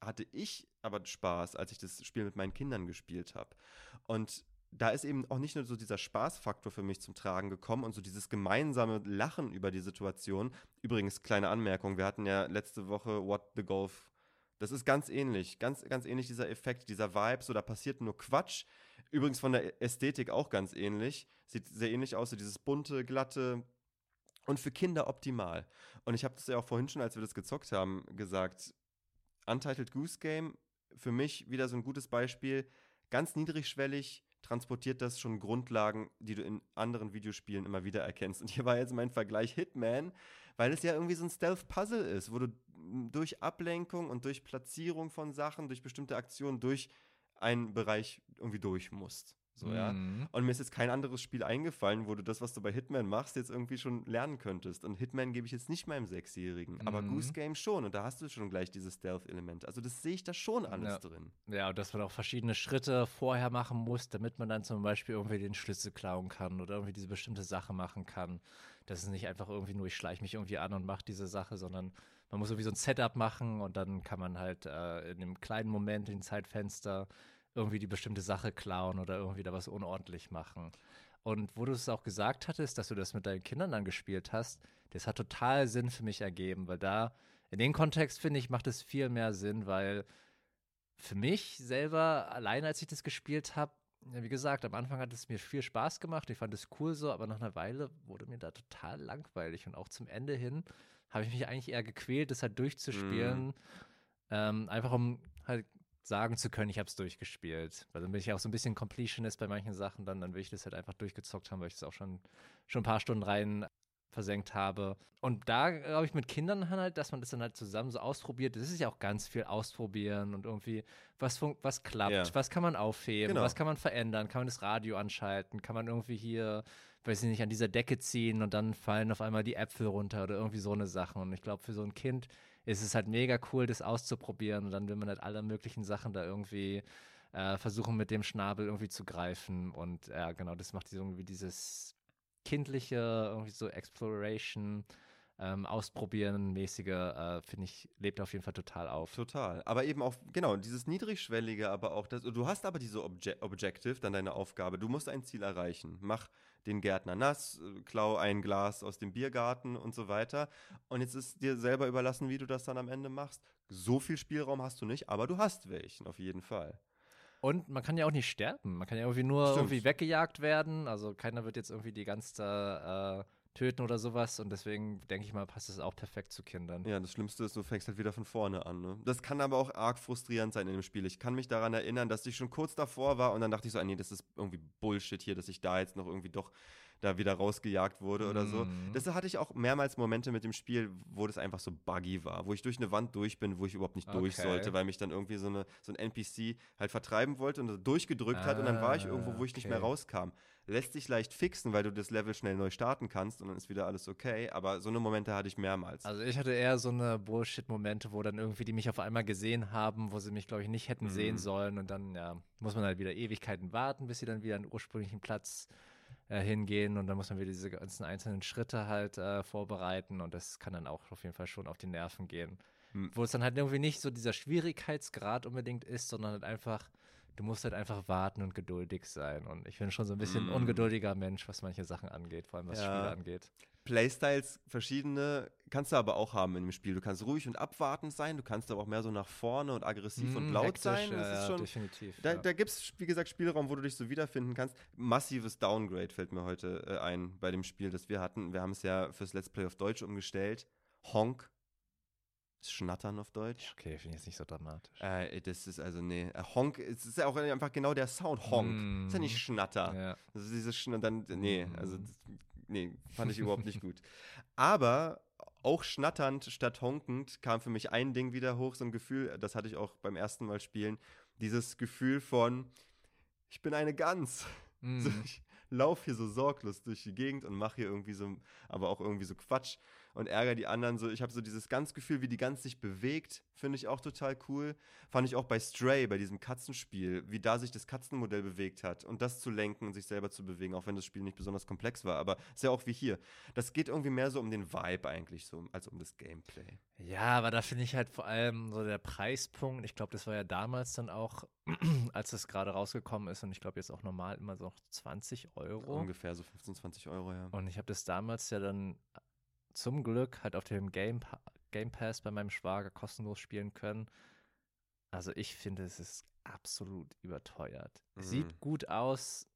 hatte ich aber Spaß, als ich das Spiel mit meinen Kindern gespielt habe. Und da ist eben auch nicht nur so dieser Spaßfaktor für mich zum Tragen gekommen und so dieses gemeinsame Lachen über die Situation. Übrigens, kleine Anmerkung, wir hatten ja letzte Woche What the Golf. Das ist ganz ähnlich, ganz, ganz ähnlich dieser Effekt, dieser Vibe, so da passiert nur Quatsch. Übrigens von der Ästhetik auch ganz ähnlich. Sieht sehr ähnlich aus, so dieses bunte, glatte und für Kinder optimal. Und ich habe das ja auch vorhin schon, als wir das gezockt haben, gesagt. Untitled Goose Game für mich wieder so ein gutes Beispiel. Ganz niedrigschwellig transportiert das schon Grundlagen, die du in anderen Videospielen immer wieder erkennst. Und hier war jetzt mein Vergleich Hitman, weil es ja irgendwie so ein Stealth-Puzzle ist, wo du durch Ablenkung und durch Platzierung von Sachen, durch bestimmte Aktionen, durch einen Bereich irgendwie durch musst. So, mhm. ja. Und mir ist jetzt kein anderes Spiel eingefallen, wo du das, was du bei Hitman machst, jetzt irgendwie schon lernen könntest. Und Hitman gebe ich jetzt nicht meinem Sechsjährigen, mhm. aber Goose Game schon. Und da hast du schon gleich dieses Stealth-Element. Also das sehe ich da schon alles ja. drin. Ja, und dass man auch verschiedene Schritte vorher machen muss, damit man dann zum Beispiel irgendwie den Schlüssel klauen kann oder irgendwie diese bestimmte Sache machen kann. Das ist nicht einfach irgendwie nur, ich schleiche mich irgendwie an und mache diese Sache, sondern man muss irgendwie so ein Setup machen und dann kann man halt äh, in einem kleinen Moment, in Zeitfenster, irgendwie die bestimmte Sache klauen oder irgendwie da was unordentlich machen. Und wo du es auch gesagt hattest, dass du das mit deinen Kindern dann gespielt hast, das hat total Sinn für mich ergeben, weil da, in dem Kontext finde ich, macht es viel mehr Sinn, weil für mich selber, allein als ich das gespielt habe, ja, wie gesagt, am Anfang hat es mir viel Spaß gemacht. Ich fand es cool so, aber nach einer Weile wurde mir da total langweilig. Und auch zum Ende hin habe ich mich eigentlich eher gequält, das halt durchzuspielen. Mhm. Ähm, einfach um halt sagen zu können, ich habe es durchgespielt. Weil dann bin ich auch so ein bisschen Completionist bei manchen Sachen, dann, dann will ich das halt einfach durchgezockt haben, weil ich es auch schon, schon ein paar Stunden rein versenkt habe. Und da glaube ich mit Kindern halt, dass man das dann halt zusammen so ausprobiert. Das ist ja auch ganz viel ausprobieren und irgendwie, was, was klappt, Ja. was kann man aufheben, Genau. was kann man verändern, kann man das Radio anschalten, kann man irgendwie hier, weiß ich nicht, an dieser Decke ziehen und dann fallen auf einmal die Äpfel runter oder irgendwie so eine Sachen. Und ich glaube, für so ein Kind ist es halt mega cool, das auszuprobieren und dann will man halt alle möglichen Sachen da irgendwie äh, versuchen, mit dem Schnabel irgendwie zu greifen. Und ja, genau, das macht irgendwie dieses kindliche, irgendwie so Exploration, ähm, Ausprobieren mäßige, äh, finde ich, lebt auf jeden Fall total auf. Total. Aber eben auch, genau, dieses Niedrigschwellige, aber auch das. Du hast aber diese Obje Objective, dann deine Aufgabe. Du musst ein Ziel erreichen. Mach den Gärtner nass, äh, klau ein Glas aus dem Biergarten und so weiter. Und jetzt ist dir selber überlassen, wie du das dann am Ende machst. So viel Spielraum hast du nicht, aber du hast welchen, auf jeden Fall. Und man kann ja auch nicht sterben. Man kann ja irgendwie nur Stimmt. irgendwie weggejagt werden. Also keiner wird jetzt irgendwie die ganze äh, töten oder sowas. Und deswegen denke ich mal, passt es auch perfekt zu Kindern. Ja, das Schlimmste ist, du fängst halt wieder von vorne an. Ne? Das kann aber auch arg frustrierend sein in dem Spiel. Ich kann mich daran erinnern, dass ich schon kurz davor war und dann dachte ich so, ah, nee, das ist irgendwie Bullshit hier, dass ich da jetzt noch irgendwie doch da wieder rausgejagt wurde oder so. Mhm. Deshalb hatte ich auch mehrmals Momente mit dem Spiel, wo das einfach so buggy war, wo ich durch eine Wand durch bin, wo ich überhaupt nicht durch Okay. sollte, weil mich dann irgendwie so, eine, so ein NPC halt vertreiben wollte und durchgedrückt hat und dann war ich irgendwo, wo ich nicht mehr Ah, okay. rauskam. Lässt sich leicht fixen, weil du das Level schnell neu starten kannst und dann ist wieder alles okay, aber so eine Momente hatte ich mehrmals. Also ich hatte eher so eine Bullshit-Momente, wo dann irgendwie die mich auf einmal gesehen haben, wo sie mich, glaube ich, nicht hätten sehen Mhm. sollen. Und dann, ja, muss man halt wieder Ewigkeiten warten, bis sie dann wieder an den ursprünglichen Platz äh, hingehen. Und dann muss man wieder diese ganzen einzelnen Schritte halt äh, vorbereiten. Und das kann dann auch auf jeden Fall schon auf die Nerven gehen. Hm. Wo es dann halt irgendwie nicht so dieser Schwierigkeitsgrad unbedingt ist, sondern halt einfach, du musst halt einfach warten und geduldig sein. Und ich bin schon so ein bisschen Mm. ungeduldiger Mensch, was manche Sachen angeht, vor allem was Ja. Spiele angeht. Playstyles, verschiedene, kannst du aber auch haben in dem Spiel. Du kannst ruhig und abwartend sein, du kannst aber auch mehr so nach vorne und aggressiv und Mm, laut hektisch, sein. Ja, Das ist ja, schon, definitiv. da ja. da gibt es, wie gesagt, Spielraum, wo du dich so wiederfinden kannst. Massives Downgrade fällt mir heute äh, ein bei dem Spiel, das wir hatten. Wir haben es ja fürs Let's Play auf Deutsch umgestellt. Honk. Das Schnattern auf Deutsch. Okay, finde ich jetzt nicht so dramatisch. Äh, das ist also, nee. Äh, Honk, es ist ja auch einfach genau der Sound. Honk. Ist ja nicht Schnatter. Ja. Also dieses Schn dann, nee, Mhm. also das, nee, fand ich überhaupt nicht gut. Aber auch schnatternd statt honkend kam für mich ein Ding wieder hoch, so ein Gefühl, das hatte ich auch beim ersten Mal spielen, dieses Gefühl von, ich bin eine Gans. So, Mhm. ich laufe hier so sorglos durch die Gegend und mache hier irgendwie so, aber auch irgendwie so Quatsch und ärgere die anderen so. Ich habe so dieses ganz Gefühl, wie die Gans sich bewegt, finde ich auch total cool. Fand ich auch bei Stray, bei diesem Katzenspiel, wie da sich das Katzenmodell bewegt hat und das zu lenken und sich selber zu bewegen, auch wenn das Spiel nicht besonders komplex war, aber ist ja auch wie hier. Das geht irgendwie mehr so um den Vibe eigentlich so, als um das Gameplay. Ja, aber da finde ich halt vor allem so der Preispunkt. Ich glaube, das war ja damals dann auch, als es gerade rausgekommen ist und ich glaube jetzt auch normal immer so 20 Euro. Ungefähr so 15, 20 Euro, ja. Und ich habe das damals ja dann zum Glück halt auf dem Game, Pa- Game Pass bei meinem Schwager kostenlos spielen können. Also ich finde, es ist absolut überteuert. Mhm. Sieht gut aus.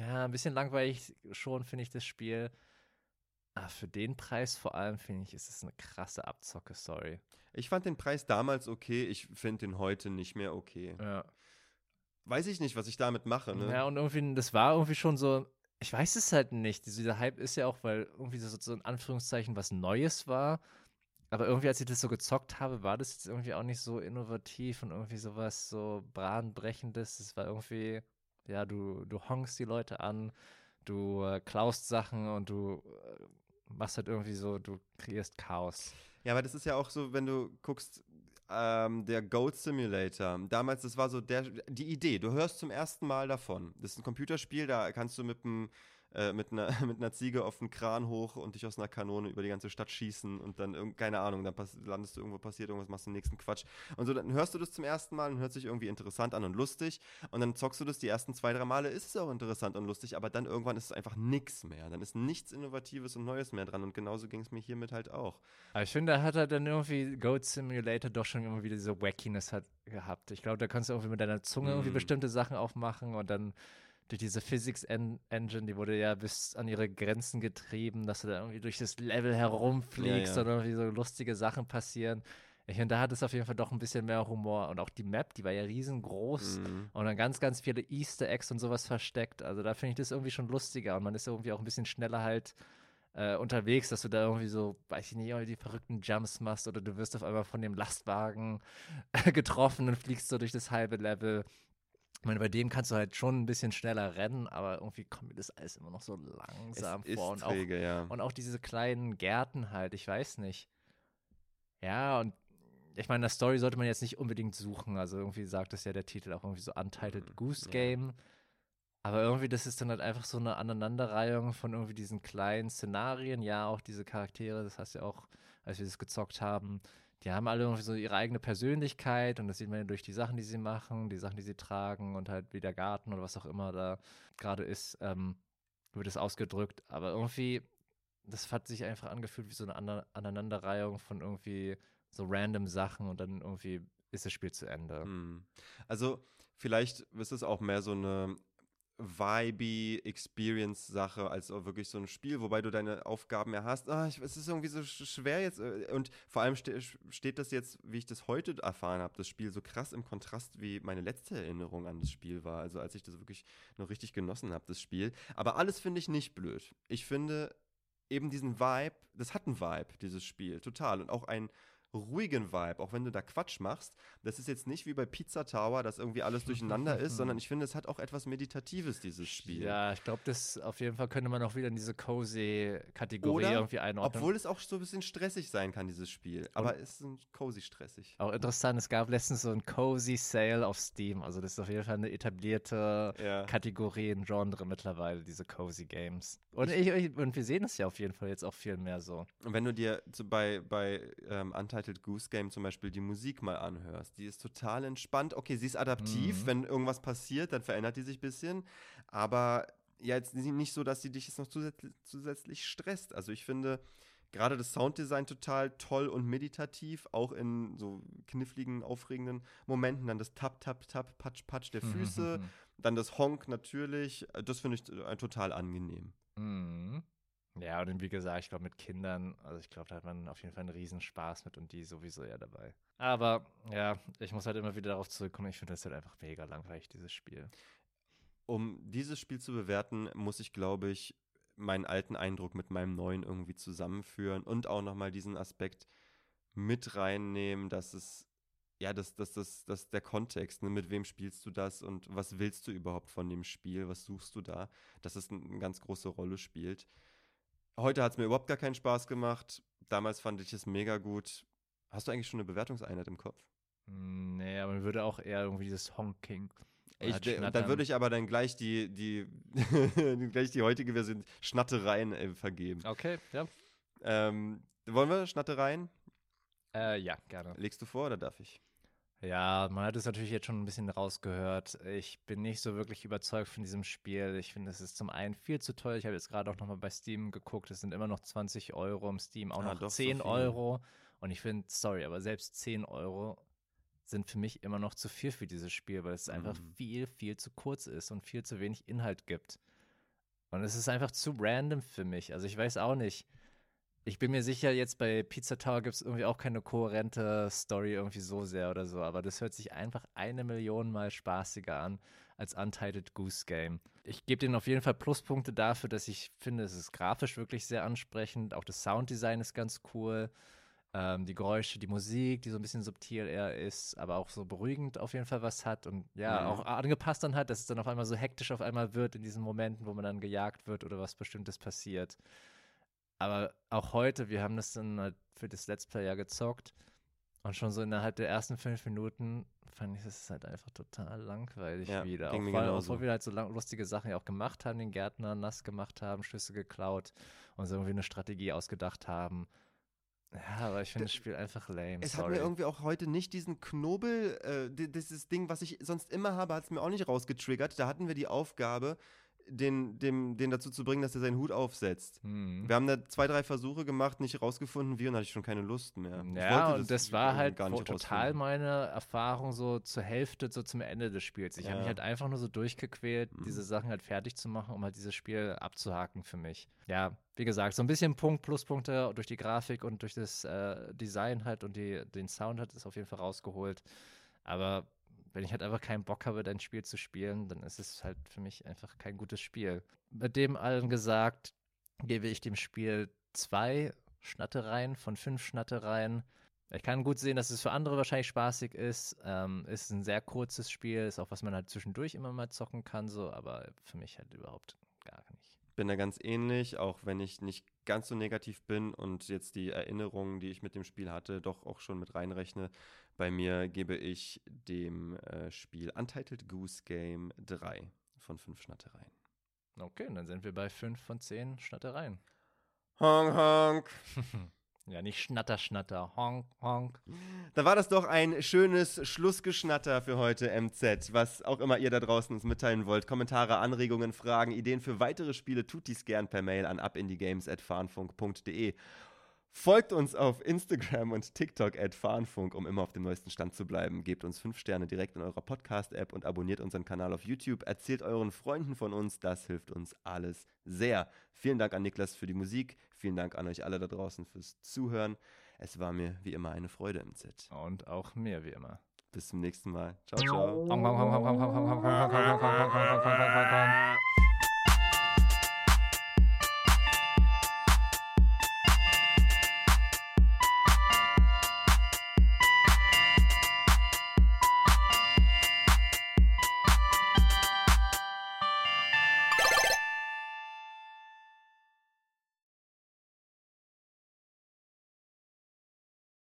Ja, ein bisschen langweilig schon, finde ich, das Spiel. Aber für den Preis vor allem, finde ich, ist es eine krasse Abzocke-Story. Ich fand den Preis damals okay, ich finde den heute nicht mehr okay. Ja. Weiß ich nicht, was ich damit mache, ne? Ja, und irgendwie, das war irgendwie schon so, ich weiß es halt nicht. Dieser Hype ist ja auch, weil irgendwie so, so in Anführungszeichen was Neues war. Aber irgendwie, als ich das so gezockt habe, war das jetzt irgendwie auch nicht so innovativ und irgendwie sowas so bahnbrechendes. Es war irgendwie, ja, du, du honkst die Leute an, du äh, klaust Sachen und du äh, machst halt irgendwie so, du kreierst Chaos. Ja, aber das ist ja auch so, wenn du guckst, ähm, der Goat Simulator. Damals, das war so der, die Idee. Du hörst zum ersten Mal davon. Das ist ein Computerspiel, da kannst du mit dem äh, mit, einer, mit einer Ziege auf den Kran hoch und dich aus einer Kanone über die ganze Stadt schießen und dann, keine Ahnung, dann landest du irgendwo, passiert irgendwas, machst den nächsten Quatsch. Und so, dann hörst du das zum ersten Mal und hört sich irgendwie interessant an und lustig. Und dann zockst du das die ersten zwei, drei Male, ist es auch interessant und lustig, aber dann irgendwann ist es einfach nichts mehr. Dann ist nichts Innovatives und Neues mehr dran. Und genauso ging es mir hiermit halt auch. Aber ich finde, da hat er dann irgendwie Goat Simulator doch schon immer wieder diese Wackiness hat gehabt. Ich glaube, da kannst du irgendwie mit deiner Zunge mm. irgendwie bestimmte Sachen aufmachen und dann durch diese Physics -En Engine, die wurde ja bis an ihre Grenzen getrieben, dass du da irgendwie durch das Level herumfliegst ja, ja. und irgendwie so lustige Sachen passieren. Ich finde, da hat es auf jeden Fall doch ein bisschen mehr Humor. Und auch die Map, die war ja riesengroß mhm. und dann ganz, ganz viele Easter Eggs und sowas versteckt. Also da finde ich das irgendwie schon lustiger und man ist irgendwie auch ein bisschen schneller halt äh, unterwegs, dass du da irgendwie so, weiß ich nicht, irgendwie die verrückten Jumps machst oder du wirst auf einmal von dem Lastwagen getroffen und fliegst so durch das halbe Level. Ich meine, bei dem kannst du halt schon ein bisschen schneller rennen, aber irgendwie kommt mir das alles immer noch so langsam es vor. und, träge, auch, ja. und auch diese kleinen Gärten halt, ich weiß nicht. Ja, und ich meine, das Story sollte man jetzt nicht unbedingt suchen. Also irgendwie sagt es ja der Titel auch irgendwie so Untitled mhm, Goose Game. Ja. Aber irgendwie, das ist dann halt einfach so eine Aneinanderreihung von irgendwie diesen kleinen Szenarien. Ja, auch diese Charaktere, das heißt ja auch, als wir das gezockt haben, die haben alle irgendwie so ihre eigene Persönlichkeit und das sieht man ja durch die Sachen, die sie machen, die Sachen, die sie tragen und halt wie der Garten oder was auch immer da gerade ist, ähm, wird es ausgedrückt. Aber irgendwie, das hat sich einfach angefühlt wie so eine Aneinanderreihung von irgendwie so random Sachen und dann irgendwie ist das Spiel zu Ende. Hm. Also vielleicht ist es auch mehr so eine vibey Experience-Sache als wirklich so ein Spiel, wobei du deine Aufgaben mehr hast. Ah, ich, es ist irgendwie so schwer jetzt. Äh, und vor allem ste steht das jetzt, wie ich das heute erfahren habe, das Spiel so krass im Kontrast, wie meine letzte Erinnerung an das Spiel war. Also als ich das wirklich noch richtig genossen habe, das Spiel. Aber alles finde ich nicht blöd. Ich finde eben diesen Vibe, das hat einen Vibe, dieses Spiel, total. Und auch ein ruhigen Vibe, auch wenn du da Quatsch machst. Das ist jetzt nicht wie bei Pizza Tower, dass irgendwie alles durcheinander ist, sondern ich finde, es hat auch etwas Meditatives, dieses Spiel. Ja, ich glaube, das auf jeden Fall könnte man auch wieder in diese cozy-Kategorie irgendwie einordnen. Obwohl es auch so ein bisschen stressig sein kann, dieses Spiel. Aber es ist cozy stressig. Auch interessant, es gab letztens so ein cozy Sale auf Steam. Also das ist auf jeden Fall eine etablierte ja. Kategorie, ein Genre mittlerweile, diese cozy Games. Und, ich, und wir sehen es ja auf jeden Fall jetzt auch viel mehr so. Und wenn du dir so bei, bei ähm, Untitled Goose Game zum Beispiel die Musik mal anhörst, die ist total entspannt. Okay, sie ist adaptiv, mhm. wenn irgendwas passiert, dann verändert die sich ein bisschen. Aber ja, jetzt nicht so, dass sie dich jetzt noch zusätzlich, zusätzlich stresst. Also ich finde gerade das Sounddesign total toll und meditativ, auch in so kniffligen, aufregenden Momenten. Dann das Tap, Tap, Tap, Patsch, Patsch der mhm, Füße. Mhm, dann das Honk natürlich. Das finde ich total angenehm. Mhm. Ja, und wie gesagt, ich glaube mit Kindern, also ich glaube, da hat man auf jeden Fall einen Riesenspaß mit und die sowieso ja dabei. Aber ja, ich muss halt immer wieder darauf zurückkommen, ich finde das halt einfach mega langweilig, dieses Spiel. Um dieses Spiel zu bewerten, muss ich, glaube ich, meinen alten Eindruck mit meinem neuen irgendwie zusammenführen und auch nochmal diesen Aspekt mit reinnehmen, dass es, ja, dass, dass, dass, dass der Kontext, ne, mit wem spielst du das und was willst du überhaupt von dem Spiel, was suchst du da, dass es eine ganz große Rolle spielt. Heute hat es mir überhaupt gar keinen Spaß gemacht. Damals fand ich es mega gut. Hast du eigentlich schon eine Bewertungseinheit im Kopf? Nee, aber man würde auch eher irgendwie dieses Honking. Ich, dann würde ich aber dann gleich die, die, gleich die heutige Version Schnattereien äh, vergeben. Okay, ja. Ähm, wollen wir Schnattereien? Äh, ja, gerne. Legst du vor oder darf ich? Ja, man hat es natürlich jetzt schon ein bisschen rausgehört. Ich bin nicht so wirklich überzeugt von diesem Spiel. Ich finde, es ist zum einen viel zu teuer. Ich habe jetzt gerade auch nochmal bei Steam geguckt. Es sind immer noch 20 Euro im Steam, auch ah, noch 10 so Euro. Und ich finde, sorry, aber selbst 10 Euro sind für mich immer noch zu viel für dieses Spiel, weil es mhm. einfach viel, viel zu kurz ist und viel zu wenig Inhalt gibt. Und es ist einfach zu random für mich. Also ich weiß auch nicht ich bin mir sicher, jetzt bei Pizza Tower gibt es irgendwie auch keine kohärente Story irgendwie so sehr oder so, aber das hört sich einfach eine Million Mal spaßiger an als Untitled Goose Game. Ich gebe denen auf jeden Fall Pluspunkte dafür, dass ich finde, es ist grafisch wirklich sehr ansprechend. Auch das Sounddesign ist ganz cool. Ähm, die Geräusche, die Musik, die so ein bisschen subtil eher ist, aber auch so beruhigend auf jeden Fall was hat und ja, mhm. auch angepasst dann hat, dass es dann auf einmal so hektisch auf einmal wird in diesen Momenten, wo man dann gejagt wird oder was Bestimmtes passiert. Aber auch heute, wir haben das dann halt für das Let's Play ja gezockt und schon so innerhalb der ersten fünf Minuten fand ich, es halt einfach total langweilig Ja, wieder. Auch weil, obwohl wir halt so lang, lustige Sachen ja auch gemacht haben, den Gärtner nass gemacht haben, Schüsse geklaut und so irgendwie eine Strategie ausgedacht haben. Ja, aber ich finde das Spiel einfach lame. Es hat sorry. mir irgendwie auch heute nicht diesen Knobel, äh, di- dieses Ding, was ich sonst immer habe, hat es mir auch nicht rausgetriggert. Da hatten wir die Aufgabe, den, dem, den dazu zu bringen, dass er seinen Hut aufsetzt. Hm. Wir haben da zwei, drei Versuche gemacht, nicht rausgefunden, wie, und hatte ich schon keine Lust mehr. Ja, und das war irgendwie halt gar nicht wo- total meine Erfahrung so zur Hälfte, so zum Ende des Spiels. Ich habe mich Ja. halt einfach nur so durchgequält, Mhm. diese Sachen halt fertig zu machen, um halt dieses Spiel abzuhaken für mich. Ja, wie gesagt, so ein bisschen Punkt, Pluspunkte durch die Grafik und durch das äh, Design halt und die, den Sound hat es auf jeden Fall rausgeholt. Aber wenn ich halt einfach keinen Bock habe, dein Spiel zu spielen, dann ist es halt für mich einfach kein gutes Spiel. Mit dem allen gesagt, gebe ich dem Spiel zwei Schnattereien von fünf Schnattereien. Ich kann gut sehen, dass es für andere wahrscheinlich spaßig ist. Ähm, ist ein sehr kurzes Spiel, ist auch was man halt zwischendurch immer mal zocken kann, so, aber für mich halt überhaupt gar nicht. bin da ganz ähnlich, auch wenn ich nicht ganz so negativ bin und jetzt die Erinnerungen, die ich mit dem Spiel hatte, doch auch schon mit reinrechne. Bei mir gebe ich dem äh, Spiel Untitled Goose Game 3 von 5 Schnattereien. Okay, und dann sind wir bei fünf von zehn Schnattereien. Honk, honk. ja, nicht Schnatter, Schnatter, Honk, Honk. Da war das doch ein schönes Schlussgeschnatter für heute, MZ. Was auch immer ihr da draußen uns mitteilen wollt. Kommentare, Anregungen, Fragen, Ideen für weitere Spiele, tut dies gern per Mail an abindiegames.farnfunk.de. Folgt uns auf Instagram und TikTok at Farnfunk, um immer auf dem neuesten Stand zu bleiben. Gebt uns 5 Sterne direkt in eurer Podcast-App und abonniert unseren Kanal auf YouTube. Erzählt euren Freunden von uns, das hilft uns alles sehr. Vielen Dank an Niklas für die Musik. Vielen Dank an euch alle da draußen fürs Zuhören. Es war mir wie immer eine Freude, MZ. Und auch mir, wie immer. Bis zum nächsten Mal. Ciao, ciao.